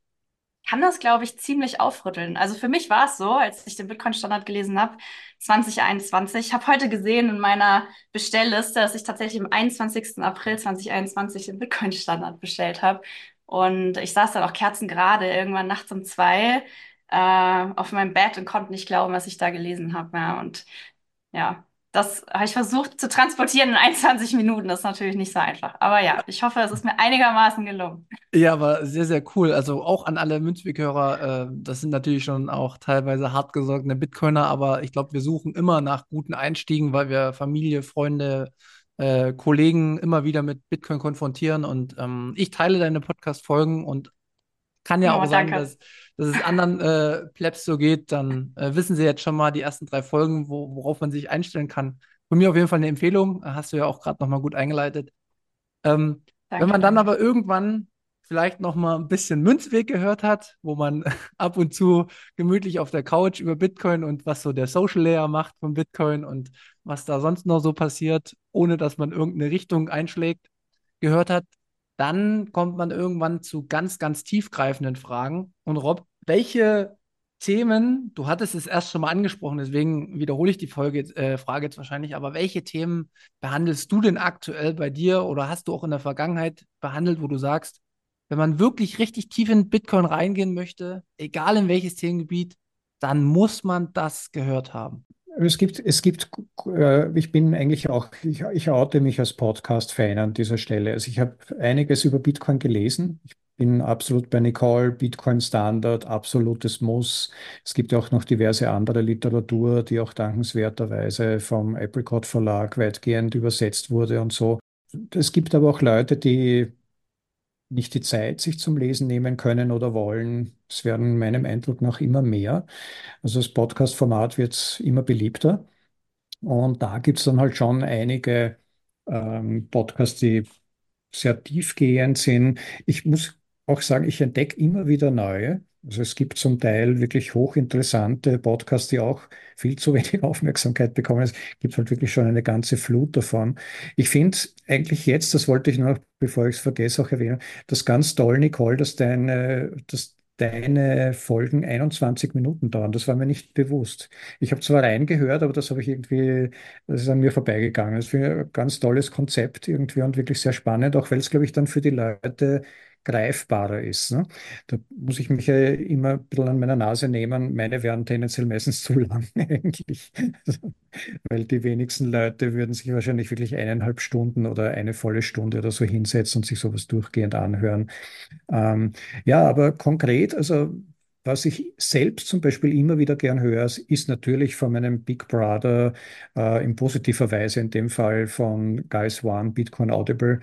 S3: kann das, glaube ich, ziemlich aufrütteln. Also für mich war es so, als ich den Bitcoin-Standard gelesen habe, 2021. Ich habe heute gesehen in meiner Bestellliste, dass ich tatsächlich am 21. April 2021 den Bitcoin-Standard bestellt habe. Und ich saß dann auch kerzengerade irgendwann nachts um zwei äh, auf meinem Bett und konnte nicht glauben, was ich da gelesen habe. Ja, und ja, das habe ich versucht zu transportieren in 21 Minuten. Das ist natürlich nicht so einfach. Aber ja, ich hoffe, es ist mir einigermaßen gelungen.
S2: Ja, aber sehr, sehr cool. Also auch an alle Münzweg-Hörer, äh, das sind natürlich schon auch teilweise hartgesorgene Bitcoiner, aber ich glaube, wir suchen immer nach guten Einstiegen, weil wir Familie, Freunde, äh, Kollegen immer wieder mit Bitcoin konfrontieren. Und ähm, ich teile deine Podcast-Folgen und kann ja oh, auch sagen, dass, dass es anderen äh, Plebs so geht. Dann äh, wissen Sie jetzt schon mal die ersten drei Folgen, wo, worauf man sich einstellen kann. Von mir auf jeden Fall eine Empfehlung. Hast du ja auch gerade nochmal gut eingeleitet. Ähm, wenn man dann aber irgendwann vielleicht noch mal ein bisschen Münzweg gehört hat, wo man [LAUGHS] ab und zu gemütlich auf der Couch über Bitcoin und was so der Social Layer macht von Bitcoin und was da sonst noch so passiert, ohne dass man irgendeine Richtung einschlägt, gehört hat, dann kommt man irgendwann zu ganz, ganz tiefgreifenden Fragen. Und Rob, welche Themen, du hattest es erst schon mal angesprochen, deswegen wiederhole ich die Folge, äh, Frage jetzt wahrscheinlich, aber welche Themen behandelst du denn aktuell bei dir oder hast du auch in der Vergangenheit behandelt, wo du sagst, wenn man wirklich richtig tief in Bitcoin reingehen möchte, egal in welches Themengebiet, dann muss man das gehört haben?
S5: Es gibt, es gibt, äh, ich bin eigentlich auch, ich, ich oute mich als Podcast-Fan an dieser Stelle. Also ich habe einiges über Bitcoin gelesen. Ich bin absolut bei Nicole, Bitcoin Standard, absolutes Muss. Es gibt auch noch diverse andere Literatur, die auch dankenswerterweise vom Apricot Verlag weitgehend übersetzt wurde und so. Es gibt aber auch Leute, die nicht die Zeit sich zum Lesen nehmen können oder wollen. Es werden meinem Eindruck nach immer mehr. Also das Podcast-Format wird immer beliebter. Und da gibt es dann halt schon einige ähm, Podcasts, die sehr tiefgehend sind. Ich muss auch sagen, ich entdecke immer wieder neue. Also es gibt zum Teil wirklich hochinteressante Podcasts, die auch viel zu [LAUGHS] wenig Aufmerksamkeit bekommen. Es gibt halt wirklich schon eine ganze Flut davon. Ich finde eigentlich jetzt, das wollte ich noch, bevor ich es vergesse, auch erwähnen, das ganz toll, Nicole, dass deine, dass deine Folgen 21 Minuten dauern. Das war mir nicht bewusst. Ich habe zwar reingehört, aber das habe ich irgendwie, das ist an mir vorbeigegangen. Das finde ich ein ganz tolles Konzept irgendwie und wirklich sehr spannend, auch weil es, glaube ich, dann für die Leute greifbarer ist. Ne? Da muss ich mich ja immer ein bisschen an meiner Nase nehmen. Meine wären tendenziell meistens zu lang [LAUGHS] eigentlich. Weil die wenigsten Leute würden sich wahrscheinlich wirklich eineinhalb Stunden oder eine volle Stunde oder so hinsetzen und sich sowas durchgehend anhören. Ähm, ja, aber konkret, also was ich selbst zum Beispiel immer wieder gern höre, ist natürlich von meinem Big Brother äh, in positiver Weise, in dem Fall von Guys One, Bitcoin Audible.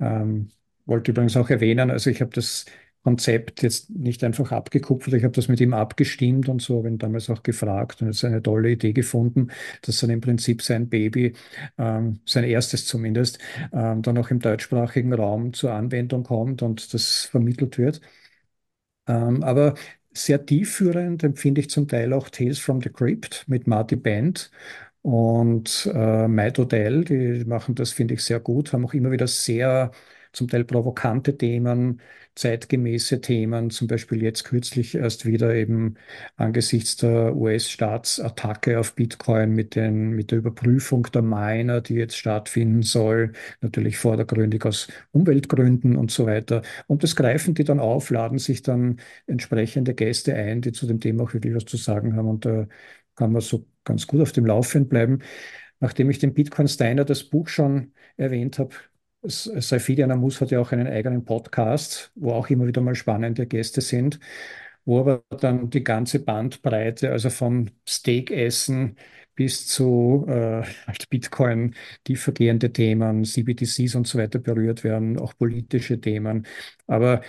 S5: Ähm, wollte übrigens auch erwähnen, also ich habe das Konzept jetzt nicht einfach abgekupfert, ich habe das mit ihm abgestimmt und so, habe ihn damals auch gefragt und jetzt eine tolle Idee gefunden, dass dann im Prinzip sein Baby, ähm, sein erstes zumindest, ähm, dann auch im deutschsprachigen Raum zur Anwendung kommt und das vermittelt wird. Ähm, aber sehr tiefführend empfinde ich zum Teil auch Tales from the Crypt mit Marty Bent und äh, Matt Odell, die machen das, finde ich, sehr gut, haben auch immer wieder sehr zum Teil provokante Themen, zeitgemäße Themen, zum Beispiel jetzt kürzlich erst wieder eben angesichts der US-Staatsattacke auf Bitcoin mit, den, mit der Überprüfung der Miner, die jetzt stattfinden soll, natürlich vordergründig aus Umweltgründen und so weiter. Und das greifen die dann auf, laden sich dann entsprechende Gäste ein, die zu dem Thema auch wirklich was zu sagen haben. Und da kann man so ganz gut auf dem Laufenden bleiben. Nachdem ich den Bitcoin Steiner das Buch schon erwähnt habe, Saifidian Amus hat ja auch einen eigenen Podcast, wo auch immer wieder mal spannende Gäste sind, wo aber dann die ganze Bandbreite, also vom Steakessen bis zu äh, halt Bitcoin, tiefergehende Themen, CBDCs und so weiter berührt werden, auch politische Themen. Aber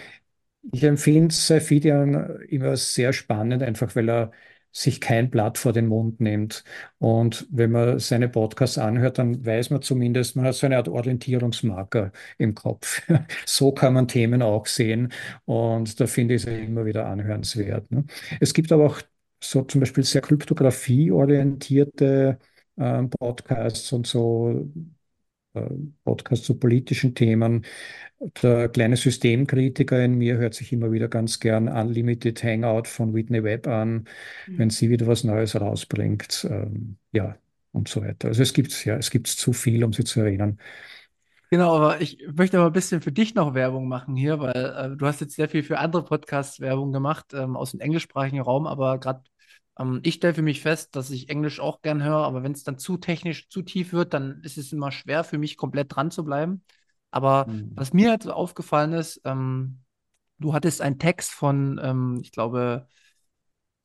S5: ich empfinde Saifidian immer sehr spannend, einfach weil er sich kein Blatt vor den Mund nimmt. Und wenn man seine Podcasts anhört, dann weiß man zumindest, man hat so eine Art Orientierungsmarker im Kopf. [LAUGHS] so kann man Themen auch sehen. Und da finde ich es immer wieder anhörenswert. Ne? Es gibt aber auch so zum Beispiel sehr kryptographie-orientierte äh, Podcasts und so äh, Podcasts zu politischen Themen. Der kleine Systemkritiker in mir hört sich immer wieder ganz gern Unlimited Hangout von Whitney Webb an, mhm. wenn sie wieder was Neues rausbringt. Ähm, ja, und so weiter. Also es gibt ja, es gibt zu viel, um sie zu erinnern.
S2: Genau, aber ich möchte aber ein bisschen für dich noch Werbung machen hier, weil äh, du hast jetzt sehr viel für andere Podcasts Werbung gemacht ähm, aus dem englischsprachigen Raum, aber gerade ähm, ich stelle für mich fest, dass ich Englisch auch gern höre, aber wenn es dann zu technisch, zu tief wird, dann ist es immer schwer für mich komplett dran zu bleiben. Aber mhm. was mir halt so aufgefallen ist, ähm, du hattest einen Text von, ähm, ich glaube,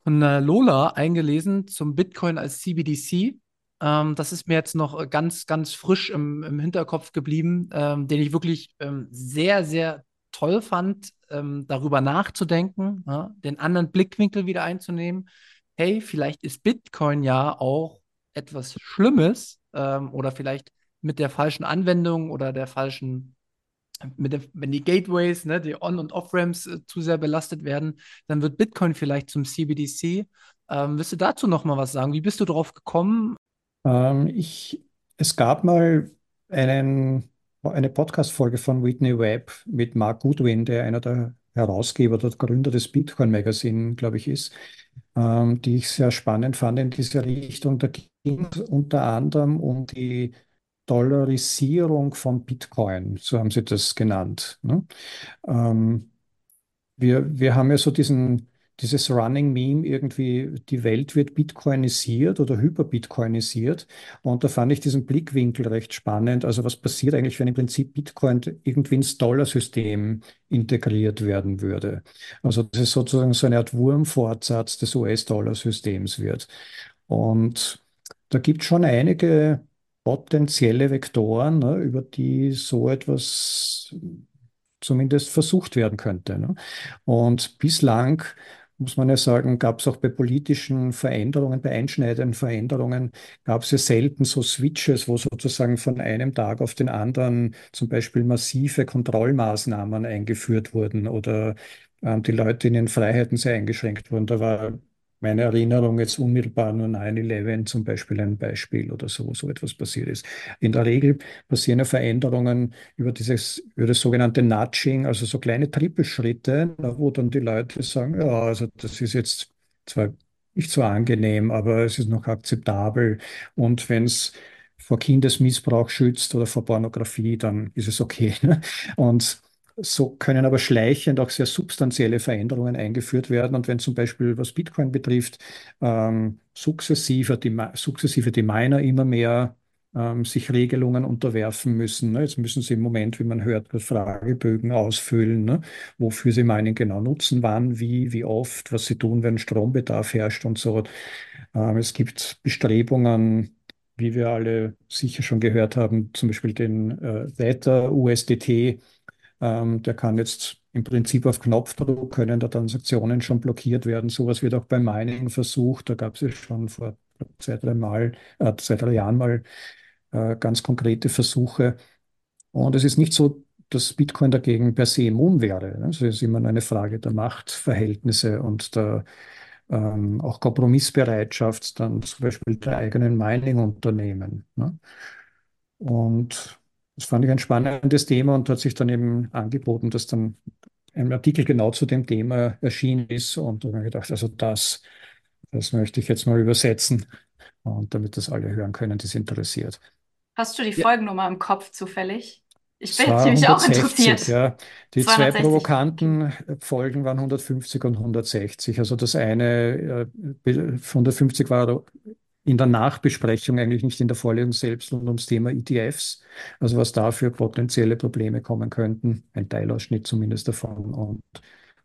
S2: von äh, Lola eingelesen zum Bitcoin als CBDC. Ähm, das ist mir jetzt noch ganz, ganz frisch im, im Hinterkopf geblieben, ähm, den ich wirklich ähm, sehr, sehr toll fand, ähm, darüber nachzudenken, ja, den anderen Blickwinkel wieder einzunehmen. Hey, vielleicht ist Bitcoin ja auch etwas Schlimmes oder vielleicht mit der falschen Anwendung oder der falschen, der, wenn die Gateways, ne, die On- und Off-Ramps äh, zu sehr belastet werden, dann wird Bitcoin vielleicht zum CBDC. Ähm, willst du dazu noch mal was sagen? Wie bist du darauf gekommen?
S5: Ähm, ich, es gab mal einen, eine Podcast-Folge von Whitney Webb mit Mark Goodwin, der einer der Herausgeber, der Gründer des Bitcoin Magazine, glaube ich, ist, ähm, die ich sehr spannend fand in dieser Richtung. Da ging es unter anderem um die Dollarisierung von Bitcoin, so haben sie das genannt. Ne? Ähm, wir, wir haben ja so diesen, dieses Running Meme irgendwie, die Welt wird bitcoinisiert oder hyperbitcoinisiert. Und da fand ich diesen Blickwinkel recht spannend. Also was passiert eigentlich, wenn im Prinzip Bitcoin irgendwie ins Dollarsystem integriert werden würde? Also das ist sozusagen so eine Art Wurmfortsatz des US-Dollar-Systems wird. Und da gibt es schon einige potenzielle Vektoren, ne, über die so etwas zumindest versucht werden könnte. Ne? Und bislang muss man ja sagen, gab es auch bei politischen Veränderungen, bei einschneidenden Veränderungen, gab es ja selten so Switches, wo sozusagen von einem Tag auf den anderen zum Beispiel massive Kontrollmaßnahmen eingeführt wurden oder äh, die Leute in ihren Freiheiten sehr eingeschränkt wurden. Da war meine Erinnerung jetzt unmittelbar nur 9-11 zum Beispiel ein Beispiel oder so, so etwas passiert ist. In der Regel passieren ja Veränderungen über dieses, über das sogenannte Nudging, also so kleine Trippelschritte, wo dann die Leute sagen, ja, also das ist jetzt zwar nicht so angenehm, aber es ist noch akzeptabel. Und wenn es vor Kindesmissbrauch schützt oder vor Pornografie, dann ist es okay. [LAUGHS] Und so können aber schleichend auch sehr substanzielle Veränderungen eingeführt werden. Und wenn zum Beispiel, was Bitcoin betrifft, ähm, sukzessive, die, sukzessive die Miner immer mehr ähm, sich Regelungen unterwerfen müssen. Ne? Jetzt müssen sie im Moment, wie man hört, Fragebögen ausfüllen, ne? wofür sie Mining genau nutzen, wann, wie, wie oft, was sie tun, wenn Strombedarf herrscht und so. Ähm, es gibt Bestrebungen, wie wir alle sicher schon gehört haben, zum Beispiel den äh, Theta USDT ähm, der kann jetzt im Prinzip auf Knopfdruck können da Transaktionen schon blockiert werden. Sowas wird auch beim Mining versucht. Da gab es ja schon vor zwei, drei Mal, äh, zwei, drei Jahren mal äh, ganz konkrete Versuche. Und es ist nicht so, dass Bitcoin dagegen per se immun wäre. Ne? Es ist immer eine Frage der Machtverhältnisse und der ähm, auch Kompromissbereitschaft dann zum Beispiel der eigenen Mining-Unternehmen. Ne? Und das fand ich ein spannendes Thema und hat sich dann eben angeboten, dass dann ein Artikel genau zu dem Thema erschienen ist. Und da habe ich gedacht, also das, das möchte ich jetzt mal übersetzen und damit das alle hören können, die es interessiert.
S3: Hast du die ja. Folgennummer im Kopf zufällig? Ich bin jetzt nämlich auch interessiert.
S5: Ja. Die 260. zwei provokanten Folgen waren 150 und 160. Also das eine, 150 äh, war in der Nachbesprechung, eigentlich nicht in der Vorlesung selbst, und ums Thema ETFs, also was da für potenzielle Probleme kommen könnten, ein Teilausschnitt zumindest davon und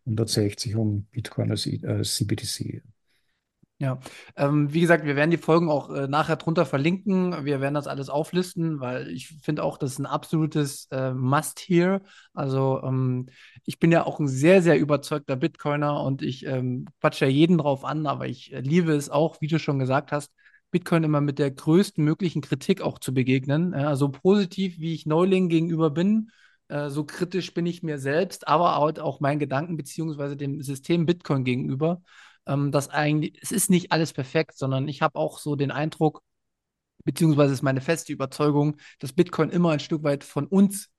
S5: 160 um Bitcoin als, CBDC.
S2: Ja, ähm, wie gesagt, wir werden die Folgen auch äh, nachher drunter verlinken. Wir werden das alles auflisten, weil ich finde auch, das ist ein absolutes äh, Must-Here. Also ähm, ich bin ja auch ein sehr, sehr überzeugter Bitcoiner und ich ähm, quatsche ja jeden drauf an, aber ich äh, liebe es auch, wie du schon gesagt hast, Bitcoin immer mit der größten möglichen Kritik auch zu begegnen. Ja, so positiv, wie ich Neuling gegenüber bin, äh, so kritisch bin ich mir selbst, aber halt auch meinen Gedanken beziehungsweise dem System Bitcoin gegenüber. Ähm, dass eigentlich, es ist nicht alles perfekt, sondern ich habe auch so den Eindruck, beziehungsweise ist meine feste Überzeugung, dass Bitcoin immer ein Stück weit von uns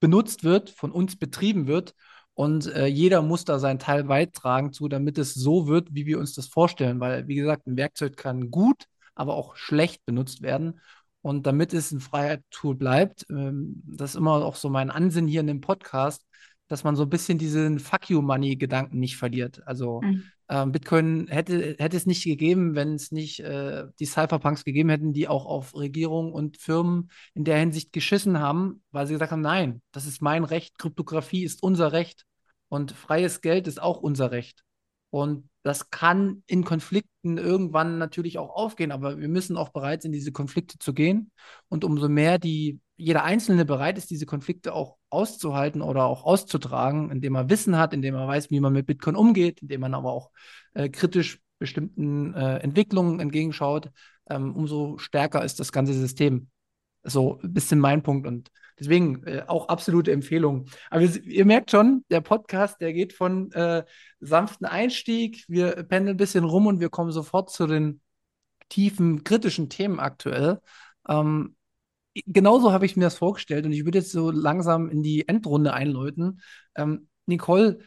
S2: benutzt wird, von uns betrieben wird und äh, jeder muss da seinen Teil beitragen zu, damit es so wird, wie wir uns das vorstellen. Weil, wie gesagt, ein Werkzeug kann gut, aber auch schlecht benutzt werden. Und damit es ein Freiheitstool bleibt, ähm, das ist immer auch so mein Ansinnen hier in dem Podcast, dass man so ein bisschen diesen Fuck you Money Gedanken nicht verliert. Also mhm. ähm, Bitcoin hätte, hätte es nicht gegeben, wenn es nicht äh, die Cypherpunks gegeben hätten, die auch auf Regierungen und Firmen in der Hinsicht geschissen haben, weil sie gesagt haben, nein, das ist mein Recht, Kryptographie ist unser Recht. Und freies Geld ist auch unser Recht. Und das kann in Konflikten irgendwann natürlich auch aufgehen, aber wir müssen auch bereit sein, diese Konflikte zu gehen. Und umso mehr die, jeder Einzelne bereit ist, diese Konflikte auch auszuhalten oder auch auszutragen, indem er Wissen hat, indem er weiß, wie man mit Bitcoin umgeht, indem man aber auch äh, kritisch bestimmten äh, Entwicklungen entgegenschaut, ähm, umso stärker ist das ganze System. So ein bisschen mein Punkt. Und Deswegen äh, auch absolute Empfehlung. Aber ihr, ihr, merkt schon, der Podcast, der geht von äh, sanften Einstieg, wir pendeln ein bisschen rum und wir kommen sofort zu den tiefen, kritischen Themen aktuell. Ähm, genauso habe ich mir das vorgestellt und ich würde jetzt so langsam in die Endrunde einläuten. Ähm, Nicole,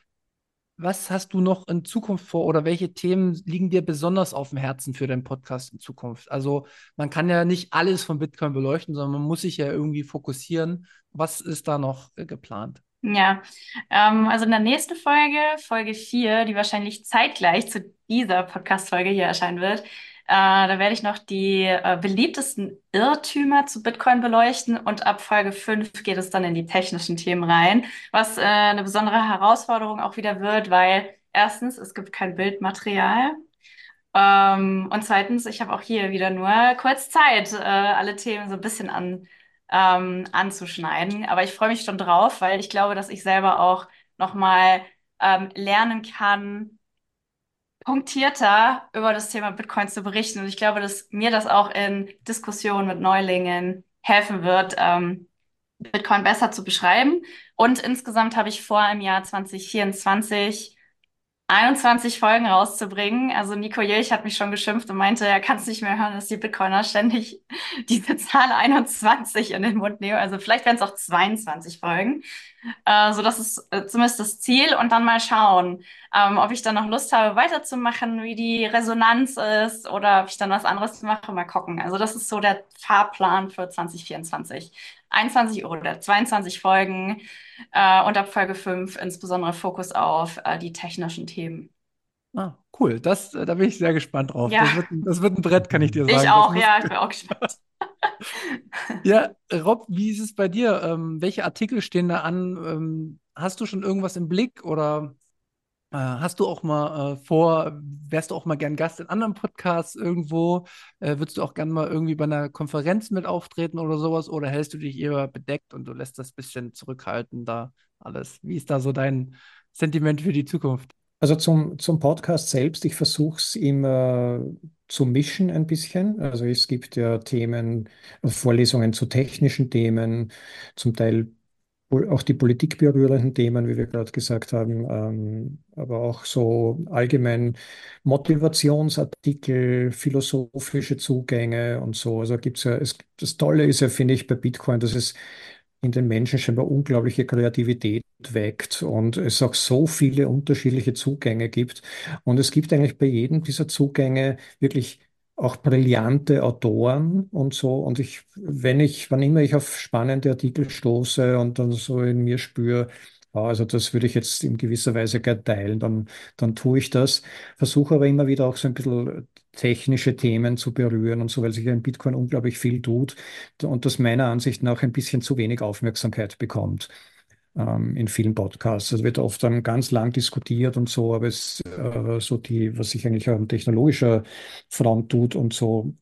S2: was hast du noch in Zukunft vor oder welche Themen liegen dir besonders auf dem Herzen für deinen Podcast in Zukunft? Also man kann ja nicht alles von Bitcoin beleuchten, sondern man muss sich ja irgendwie fokussieren. Was ist da noch äh, geplant?
S3: Ja, ähm, also in der nächsten Folge, Folge 4, die wahrscheinlich zeitgleich zu dieser Podcast-Folge hier erscheinen wird, da werde ich noch die äh, beliebtesten Irrtümer zu Bitcoin beleuchten und ab Folge 5 geht es dann in die technischen Themen rein, was äh, eine besondere Herausforderung auch wieder wird, weil erstens, es gibt kein Bildmaterial. Ähm, und zweitens, ich habe auch hier wieder nur kurz Zeit, äh, alle Themen so ein bisschen an ähm, anzuschneiden. Aber ich freue mich schon drauf, weil ich glaube, dass ich selber auch nochmal ähm, lernen kann, punktierter über das Thema Bitcoin zu berichten. Und ich glaube, dass mir das auch in Diskussionen mit Neulingen helfen wird, ähm, Bitcoin besser zu beschreiben. Und insgesamt habe ich vor, im Jahr 2024 21 Folgen rauszubringen. Also Nico Jilch hat mich schon geschimpft und meinte, er kann es nicht mehr hören, dass die Bitcoiner ständig [LAUGHS] diese Zahl 21 in den Mund nehmen. Also vielleicht werden es auch 22 Folgen. Äh, so das ist äh, zumindest das Ziel und dann mal schauen, ähm, ob ich dann noch Lust habe, weiterzumachen, wie die Resonanz ist oder ob ich dann was anderes mache. Mal gucken. Also das ist so der Fahrplan für 2024. 21 oder 22 Folgen äh, und ab Folge 5 insbesondere Fokus auf äh, die technischen Themen.
S2: Ah, cool. Das, äh, da bin ich sehr gespannt drauf.
S3: Ja.
S2: Das wird, das wird ein Brett, kann ich dir sagen.
S3: Ich auch,
S2: muss-
S3: ja, ich bin auch gespannt.
S2: Ja, Rob, wie ist es bei dir? Ähm, welche Artikel stehen da an? Ähm, hast du schon irgendwas im Blick oder äh, hast du auch mal äh, vor, wärst du auch mal gern Gast in anderen Podcasts irgendwo? Äh, würdest du auch gern mal irgendwie bei einer Konferenz mit auftreten oder sowas? Oder hältst du dich eher bedeckt und du lässt das bisschen zurückhalten da alles? Wie ist da so dein Sentiment für die Zukunft?
S5: Also zum, zum Podcast selbst, ich versuche es immer zu mischen ein bisschen. Also es gibt ja Themen, also Vorlesungen zu technischen Themen, zum Teil auch die Politik berührenden Themen, wie wir gerade gesagt haben, ähm, aber auch so allgemein Motivationsartikel, philosophische Zugänge und so. Also gibt's ja, es, das Tolle ist ja, finde ich, bei Bitcoin, dass es in den Menschen scheinbar unglaubliche Kreativität weckt und es auch so viele unterschiedliche Zugänge gibt. Und es gibt eigentlich bei jedem dieser Zugänge wirklich auch brillante Autoren und so. Und ich, wenn ich, wann immer ich auf spannende Artikel stoße und dann so in mir spüre, ah, also das würde ich jetzt in gewisser Weise gerne teilen, dann, dann tue ich das. Versuche aber immer wieder auch so ein bisschen technische Themen zu berühren und so, weil sich in Bitcoin unglaublich viel tut und das meiner Ansicht nach ein bisschen zu wenig Aufmerksamkeit bekommt ähm, in vielen Podcasts. Es wird oft dann ganz lang diskutiert und so, aber es äh, so die, was sich eigentlich an technologischer Front tut und so.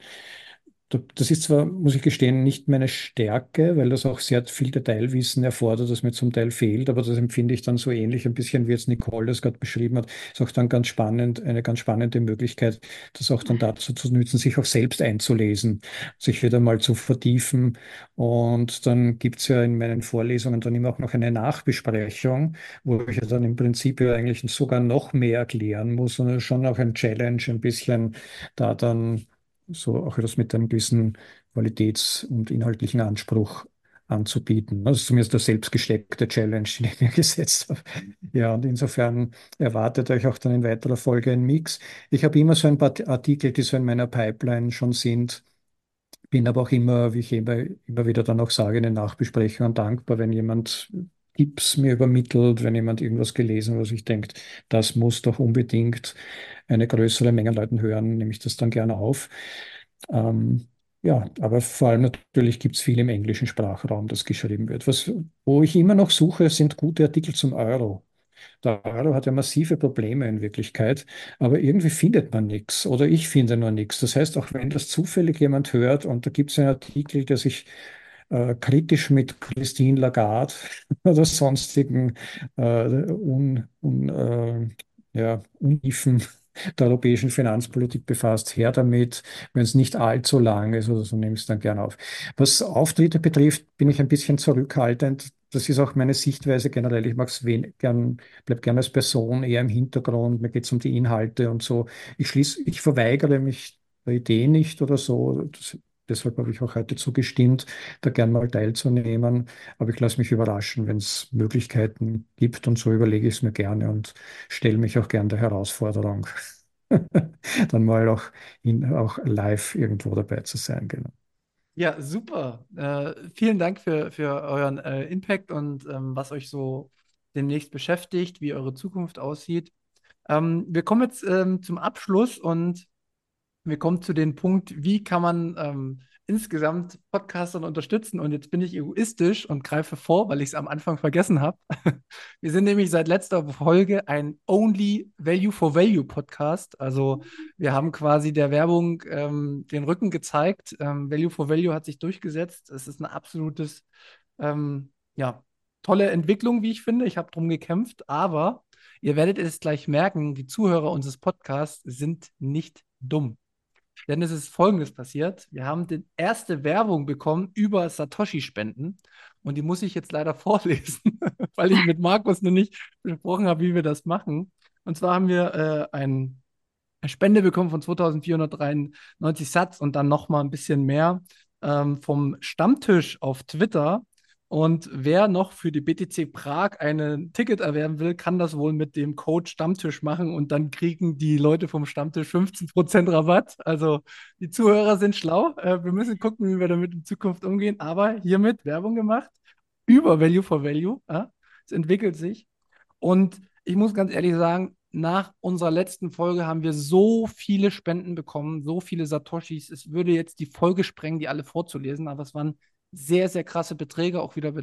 S5: Da- Das ist zwar, muss ich gestehen, nicht meine Stärke, weil das auch sehr viel Detailwissen erfordert, das mir zum Teil fehlt, aber das empfinde ich dann so ähnlich ein bisschen, wie jetzt Nicole das gerade beschrieben hat. Ist auch dann ganz spannend, eine ganz spannende Möglichkeit, das auch dann dazu zu nützen, sich auch selbst einzulesen, sich wieder mal zu vertiefen. Und dann gibt es ja in meinen Vorlesungen dann immer auch noch eine Nachbesprechung, wo ich ja dann im Prinzip ja eigentlich sogar noch mehr erklären muss und schon auch ein Challenge ein bisschen da dann so auch das mit einem gewissen Qualitäts- und inhaltlichen Anspruch anzubieten. Das ist zumindest der selbstgesteckte Challenge, den ich mir [LAUGHS] gesetzt habe. Ja, und insofern erwartet euch auch dann in weiterer Folge ein Mix. Ich habe immer so ein paar Artikel, die so in meiner Pipeline schon sind. Bin aber auch immer, wie ich immer, immer wieder dann auch sage, in den Nachbesprechungen dankbar, wenn jemand Tipps mir übermittelt, wenn jemand irgendwas gelesen, was ich denke, das muss doch unbedingt eine größere Menge Leuten hören, nehme ich das dann gerne auf. Ähm, ja, aber vor allem natürlich gibt es viel im englischen Sprachraum, das geschrieben wird. Was, wo ich immer noch suche, sind gute Artikel zum Euro. Der Euro hat ja massive Probleme in Wirklichkeit, aber irgendwie findet man nichts oder ich finde nur nichts. Das heißt, auch wenn das zufällig jemand hört und da gibt es einen Artikel, der sich äh, kritisch mit Christine Lagarde [LAUGHS] oder sonstigen äh, un, un, äh, ja, Untiefen der europäischen Finanzpolitik befasst, her damit, wenn es nicht allzu lang ist oder so, nehme ich es dann gerne auf. Was Auftritte betrifft, bin ich ein bisschen zurückhaltend. Das ist auch meine Sichtweise generell. Ich mag es gern, bleib gerne als Person eher im Hintergrund. Mir geht es um die Inhalte und so. Ich schließe, ich verweigere mich der Idee nicht oder so. Das, deshalb habe ich auch heute zugestimmt, da gern mal teilzunehmen. Aber ich lasse mich überraschen, wenn es Möglichkeiten gibt und so überlege ich es mir gerne und stelle mich auch gern der Herausforderung, [LAUGHS] dann mal auch, in, auch live irgendwo dabei zu sein. Genau.
S2: Ja, super. Äh, vielen Dank für, für euren äh, Impact und ähm, was euch so demnächst beschäftigt, wie eure Zukunft aussieht. Ähm, wir kommen jetzt ähm, zum Abschluss und wir kommen zu dem Punkt, wie kann man ähm, insgesamt Podcastern unterstützen. Und jetzt bin ich egoistisch und greife vor, weil ich es am Anfang vergessen habe. [LAUGHS] Wir sind nämlich seit letzter Folge ein Only Value for Value Podcast. Also wir haben quasi der Werbung ähm, den Rücken gezeigt. Ähm, Value for Value hat sich durchgesetzt. Es ist eine absolutes, ähm, ja, tolle Entwicklung, wie ich finde. Ich habe darum gekämpft, aber ihr werdet es gleich merken, die Zuhörer unseres Podcasts sind nicht dumm. Denn es ist Folgendes passiert. Wir haben die erste Werbung bekommen über Satoshi-Spenden. Und die muss ich jetzt leider [LAUGHS] vorlesen, weil ich mit Markus noch nicht besprochen habe, wie wir das machen. Und zwar haben wir äh, ein, eine Spende bekommen von 2493 Satz und dann nochmal ein bisschen mehr ähm, vom Stammtisch auf Twitter. Und wer noch für die BTC Prag ein Ticket erwerben will, kann das wohl mit dem Code Stammtisch machen und dann kriegen die Leute vom Stammtisch 15% Rabatt. Also die Zuhörer sind schlau. Äh, wir müssen gucken, wie wir damit in Zukunft umgehen. Aber hiermit Werbung gemacht über Value for Value. Es entwickelt sich. Und ich muss ganz ehrlich sagen, nach unserer letzten Folge haben wir so viele Spenden bekommen, so viele Satoshis. Es würde jetzt die Folge sprengen, die alle vorzulesen, aber es waren sehr, sehr krasse Beträge auch wieder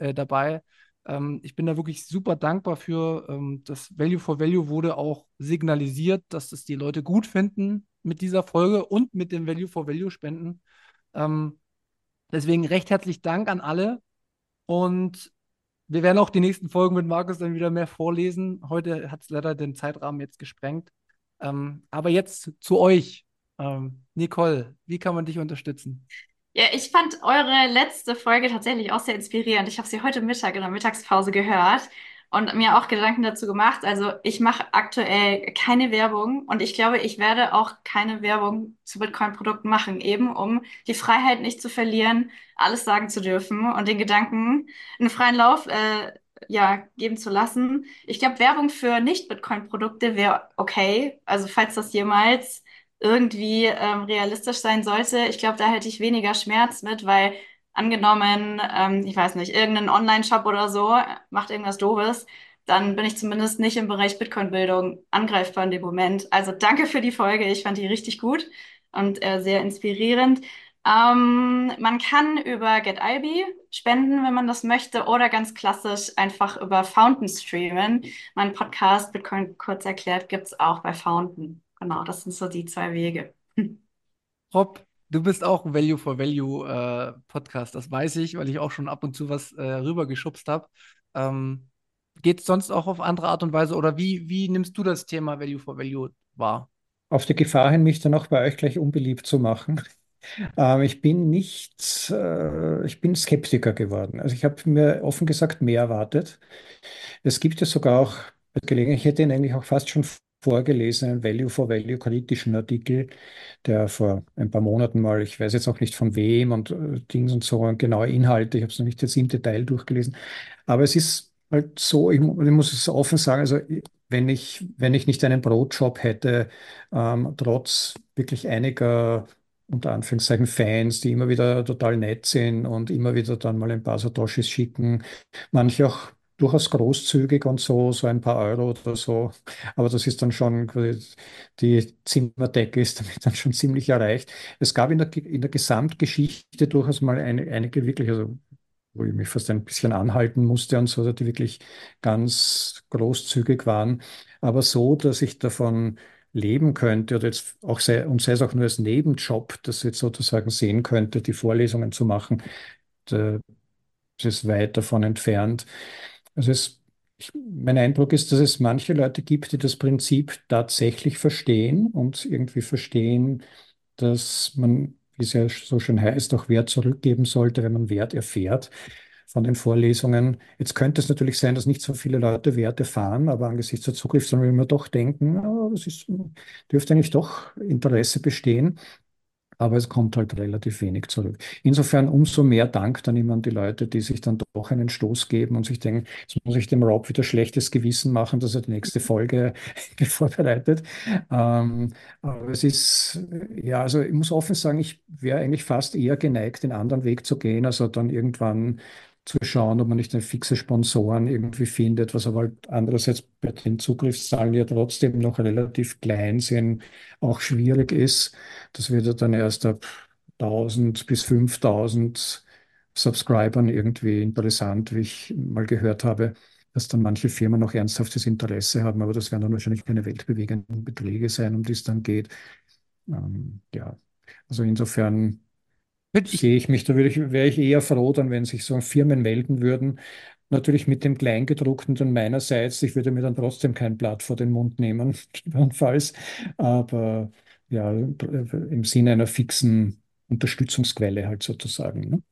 S2: äh, dabei. Ähm, ich bin da wirklich super dankbar für. Ähm, das Value for Value wurde auch signalisiert, dass das die Leute gut finden mit dieser Folge und mit den Value for Value Spenden. Ähm, deswegen recht herzlich Dank an alle. Und wir werden auch die nächsten Folgen mit Markus dann wieder mehr vorlesen. Heute hat es leider den Zeitrahmen jetzt gesprengt. Ähm, aber jetzt zu euch. Ähm, Nicole, wie kann man dich unterstützen?
S3: Ja, ich fand eure letzte Folge tatsächlich auch sehr inspirierend. Ich habe sie heute Mittag in der Mittagspause gehört und mir auch Gedanken dazu gemacht. Also ich mache aktuell keine Werbung und ich glaube, ich werde auch keine Werbung zu Bitcoin-Produkten machen, eben um die Freiheit nicht zu verlieren, alles sagen zu dürfen und den Gedanken einen freien Lauf äh, ja, geben zu lassen. Ich glaube, Werbung für Nicht-Bitcoin-Produkte wäre okay. Also falls das jemals irgendwie ähm, realistisch sein sollte, ich glaube, da hätte ich weniger Schmerz mit, weil angenommen, ähm, ich weiß nicht, irgendein Online-Shop oder so macht irgendwas Doofes, dann bin ich zumindest nicht im Bereich Bitcoin-Bildung angreifbar in dem Moment. Also danke für die Folge, ich fand die richtig gut und äh, sehr inspirierend. Ähm, man kann über GetIB spenden, wenn man das möchte, oder ganz klassisch einfach über Fountain streamen. Mein Podcast Bitcoin kurz erklärt gibt es auch bei Fountain. Genau, das sind so die zwei Wege.
S2: Rob, du bist auch ein Value for Value äh, Podcast, das weiß ich, weil ich auch schon ab und zu was äh, rübergeschubst habe. Ähm, Geht es sonst auch auf andere Art und Weise oder wie, wie nimmst du das Thema Value for Value wahr?
S5: Auf die Gefahr hin, mich dann auch bei euch gleich unbeliebt zu machen. [LAUGHS] Ähm, ich bin nicht, äh, ich bin Skeptiker geworden. Also ich habe mir offen gesagt mehr erwartet. Es gibt ja sogar auch Gelegenheit, ich hätte ihn eigentlich auch fast schon vorgelesenen Value for Value kritischen Artikel, der vor ein paar Monaten mal, ich weiß jetzt auch nicht von wem und äh, Dings und so, und genaue Inhalte, ich habe es noch nicht jetzt im Detail durchgelesen, aber es ist halt so, ich, ich muss es offen sagen, also wenn ich, wenn ich nicht einen Brotjob hätte, ähm, trotz wirklich einiger unter Anführungszeichen Fans, die immer wieder total nett sind und immer wieder dann mal ein paar Satoshis schicken, manche auch durchaus großzügig und so, so ein paar Euro oder so. Aber das ist dann schon, die Zimmerdecke ist damit dann schon ziemlich erreicht. Es gab in der, in der Gesamtgeschichte durchaus mal eine, einige wirklich, also wo ich mich fast ein bisschen anhalten musste und so, die wirklich ganz großzügig waren. Aber so, dass ich davon leben könnte oder jetzt auch sei, und sei es auch nur als Nebenjob, das jetzt sozusagen sehen könnte, die Vorlesungen zu machen, das ist weit davon entfernt. Also es, ich, mein Eindruck ist, dass es manche Leute gibt, die das Prinzip tatsächlich verstehen und irgendwie verstehen, dass man, wie es ja so schön heißt, auch Wert zurückgeben sollte, wenn man Wert erfährt von den Vorlesungen. Jetzt könnte es natürlich sein, dass nicht so viele Leute Werte fahren, aber angesichts der Zukunft sollen wir immer doch denken, oh, das ist, dürfte eigentlich doch Interesse bestehen. Aber es kommt halt relativ wenig zurück. Insofern umso mehr Dank dann immer an die Leute, die sich dann doch einen Stoß geben und sich denken, jetzt muss ich dem Rob wieder schlechtes Gewissen machen, dass er die nächste Folge [LAUGHS] vorbereitet. Ähm, aber es ist, ja, also ich muss offen sagen, ich wäre eigentlich fast eher geneigt, den anderen Weg zu gehen, also dann irgendwann zu schauen, ob man nicht eine fixe Sponsoren irgendwie findet, was aber halt andererseits bei den Zugriffszahlen ja trotzdem noch relativ klein sind, auch schwierig ist. Das wird dann erst ab 1000 bis 5000 Subscribern irgendwie interessant, wie ich mal gehört habe, dass dann manche Firmen noch ernsthaftes Interesse haben, aber das werden dann wahrscheinlich keine weltbewegenden Beträge sein, um die es dann geht. Ähm, ja, also insofern sehe ich mich, da würde ich, wäre ich eher froh, dann, wenn sich so Firmen melden würden. Natürlich mit dem Kleingedruckten dann meinerseits. Ich würde mir dann trotzdem kein Blatt vor den Mund nehmen, [LAUGHS] gegebenenfalls. Aber ja, im Sinne einer fixen Unterstützungsquelle halt sozusagen. Ne?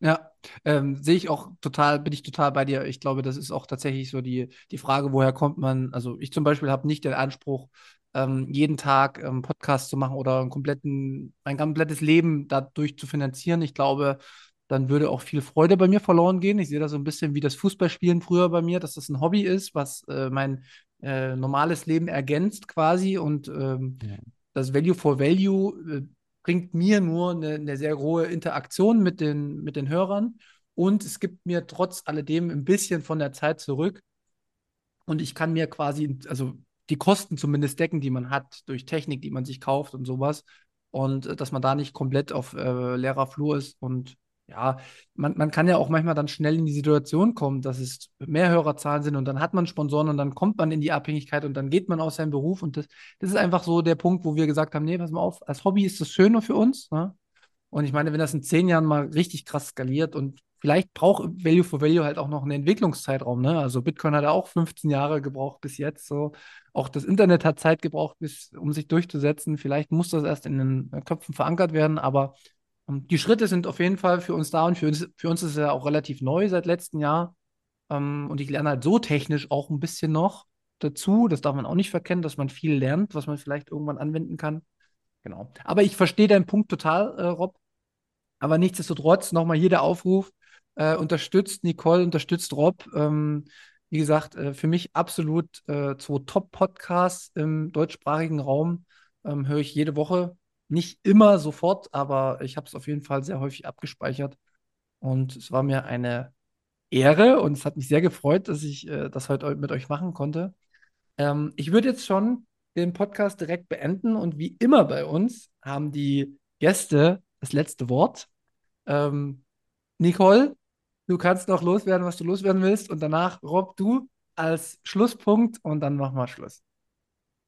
S2: Ja, ähm, sehe ich auch total, bin ich total bei dir. Ich glaube, das ist auch tatsächlich so die, die Frage, woher kommt man? Also ich zum Beispiel habe nicht den Anspruch, ähm, jeden Tag ähm, Podcast zu machen oder einen kompletten, mein komplettes Leben dadurch zu finanzieren. Ich glaube, dann würde auch viel Freude bei mir verloren gehen. Ich sehe das so ein bisschen wie das Fußballspielen früher bei mir, dass das ein Hobby ist, was äh, mein äh, normales Leben ergänzt quasi und ähm, ja. das Value for Value äh, bringt mir nur eine, eine, sehr hohe Interaktion mit den, mit den Hörern und es gibt mir trotz alledem ein bisschen von der Zeit zurück und ich kann mir quasi, also die Kosten zumindest decken, die man hat durch Technik, die man sich kauft und sowas. Und äh, dass man da nicht komplett auf äh, leerer Flur ist. Und ja, man, man kann ja auch manchmal dann schnell in die Situation kommen, dass es mehr Hörerzahlen sind und dann hat man Sponsoren und dann kommt man in die Abhängigkeit und dann geht man aus seinem Beruf. Und das, das ist einfach so der Punkt, wo wir gesagt haben, nee, pass mal auf, als Hobby ist das schöner für uns. Ne? Und ich meine, wenn das in zehn Jahren mal richtig krass skaliert und vielleicht braucht Value for Value halt auch noch einen Entwicklungszeitraum. Ne? Also Bitcoin hat ja auch 15 Jahre gebraucht bis jetzt. So. Auch das Internet hat Zeit gebraucht, bis, um sich durchzusetzen. Vielleicht muss das erst in den Köpfen verankert werden, aber ähm, die Schritte sind auf jeden Fall für uns da und für uns, für uns ist es ja auch relativ neu seit letztem Jahr. Um, und ich lerne halt so technisch auch ein bisschen noch dazu. Das darf man auch nicht verkennen, dass man viel lernt, was man vielleicht irgendwann anwenden kann. Genau. Aber ich verstehe deinen Punkt total, äh, Rob. Aber nichtsdestotrotz nochmal hier der Aufruf, äh, unterstützt Nicole, unterstützt Rob. Ähm, wie gesagt, äh, für mich absolut äh, zwei Top-Podcasts im deutschsprachigen Raum. Ähm, höre ich jede Woche. Nicht immer sofort, aber ich habe es auf jeden Fall sehr häufig abgespeichert. Und es war mir eine Ehre und es hat mich sehr gefreut, dass ich äh, das heute mit euch machen konnte. Ähm, ich würde jetzt schon den Podcast direkt beenden und wie immer bei uns haben die Gäste das letzte Wort. Ähm, Nicole, Du kannst noch loswerden, was du loswerden willst. Und danach, Rob, du als Schlusspunkt und dann wir Schluss.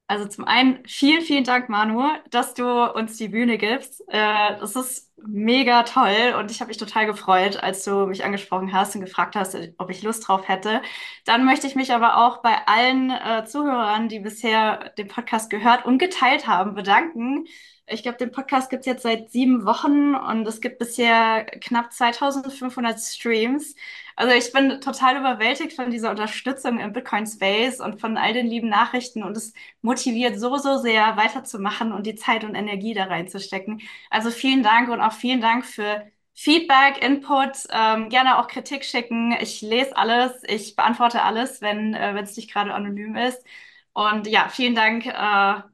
S3: Also zum einen vielen, vielen Dank, Manu, dass du uns die Bühne gibst. Äh, das ist mega toll und ich habe mich total gefreut, als du mich angesprochen hast und gefragt hast, ob ich Lust drauf hätte. Dann möchte ich mich aber auch bei allen äh, Zuhörern, die bisher den Podcast gehört und geteilt haben, bedanken. Ich glaube, den Podcast gibt es jetzt seit sieben Wochen und es gibt bisher knapp 2500 Streams. Also ich bin total überwältigt von dieser Unterstützung im Bitcoin Space und von all den lieben Nachrichten und es motiviert so, so sehr weiterzumachen und die Zeit und Energie da reinzustecken. Also vielen Dank und auch vielen Dank für Feedback, Input, ähm, gerne auch Kritik schicken. Ich lese alles, ich beantworte alles, wenn äh, es nicht gerade anonym ist. Und ja, vielen Dank. Äh,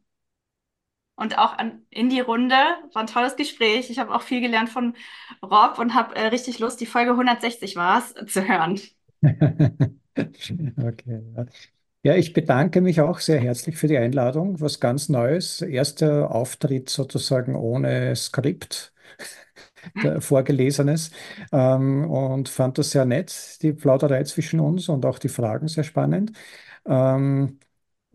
S3: und auch an, in die Runde. War ein tolles Gespräch. Ich habe auch viel gelernt von Rob und habe äh, richtig Lust, die Folge 160 war es, zu hören. [LAUGHS]
S5: okay. Ja. ich bedanke mich auch sehr herzlich für die Einladung. Was ganz Neues. Erster Auftritt sozusagen ohne Skript. [LAUGHS] Vorgelesenes ähm, und fand das sehr nett, die Plauderei zwischen uns und auch die Fragen sehr spannend. Ähm,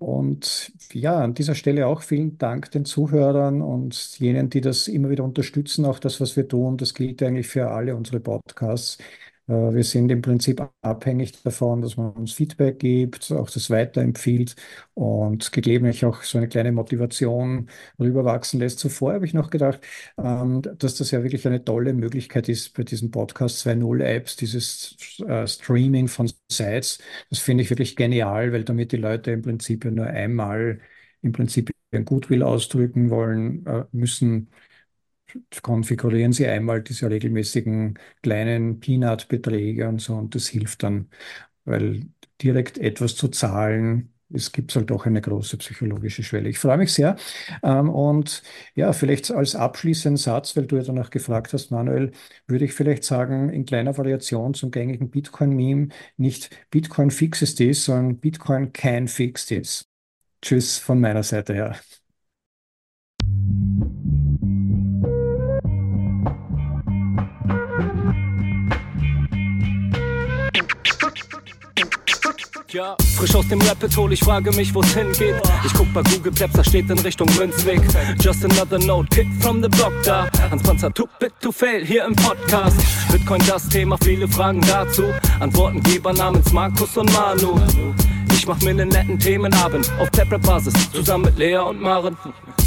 S5: und ja, an dieser Stelle auch vielen Dank den Zuhörern und jenen, die das immer wieder unterstützen, auch das, was wir tun. Das gilt eigentlich für alle unsere Podcasts. Äh, wir sind im Prinzip abhängig davon, dass man uns Feedback gibt, auch das weiterempfiehlt und gegebenentlich auch so eine kleine Motivation rüberwachsen lässt. Zuvor habe ich noch gedacht, ähm, dass das ja wirklich eine tolle Möglichkeit ist bei diesen Podcast 2.0 Apps, dieses äh, Streaming von Sites. Das finde ich wirklich genial, weil damit die Leute im Prinzip nur einmal im Prinzip ihren Goodwill ausdrücken wollen, äh, müssen konfigurieren Sie einmal diese regelmäßigen kleinen Peanut-Beträge und so und das hilft dann, weil direkt etwas zu zahlen, es gibt halt auch eine große psychologische Schwelle. Ich freue mich sehr. Ähm, und ja, vielleicht als abschließenden Satz, weil du ja danach gefragt hast, Manuel, würde ich vielleicht sagen, in kleiner Variation zum gängigen Bitcoin-Meme, nicht Bitcoin fixes this, sondern Bitcoin can fix this. Tschüss von meiner Seite her.
S1: Ja, frisch aus dem Rapid Hole, ich frage mich, wo's hingeht. Ich guck bei Google Maps, da steht in Richtung Münzweg. Just another note, Kid from the block da. Hans Panzer, too bit to fail, hier im Podcast. Bitcoin das Thema, viele Fragen dazu. Antwortengeber namens Markus und Manu. Ich mach mir einen netten Themenabend auf Taprap-Basis, zusammen mit Lea und Maren.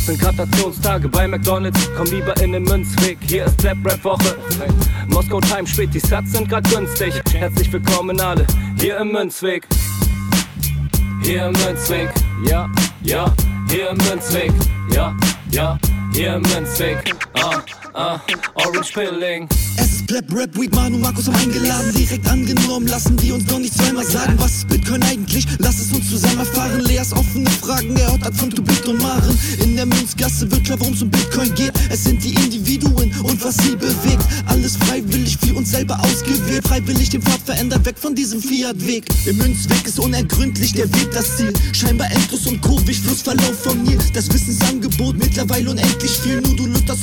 S1: Sind Gratationstage bei McDonalds, komm lieber in den Münzweg, hier ist Trap-Rap-Woche. Moskau Time spät, die Sats sind grad günstig. Herzlich willkommen alle, hier im Münzweg. Hier im Münzweg, ja, ja, hier im Münzweg, ja, ja, hier im Münzweg, ah, ah, Orange Pilling.
S6: Es ist Pleb, Rap, Weed, Manu, Markus haben eingeladen, direkt angenommen. Lassen die uns doch nicht zweimal sagen, was ist Bitcoin eigentlich? Lass es uns zusammen erfahren. Leas offene Fragen, er hat von Tubit und Maren. In der Münzgasse wird klar, worum es um Bitcoin geht. Es sind die Individuen und was sie bewegt. Alles freiwillig für uns selber ausgewählt. Freiwillig den Pfad verändert, weg von diesem Fiat-Weg. Im Münzweg ist unergründlich der Weg das Ziel. Scheinbar endlos und kurvig, Flussverlauf von mir. Das Wissensangebot mittlerweile unendlich viel. Nur du löst das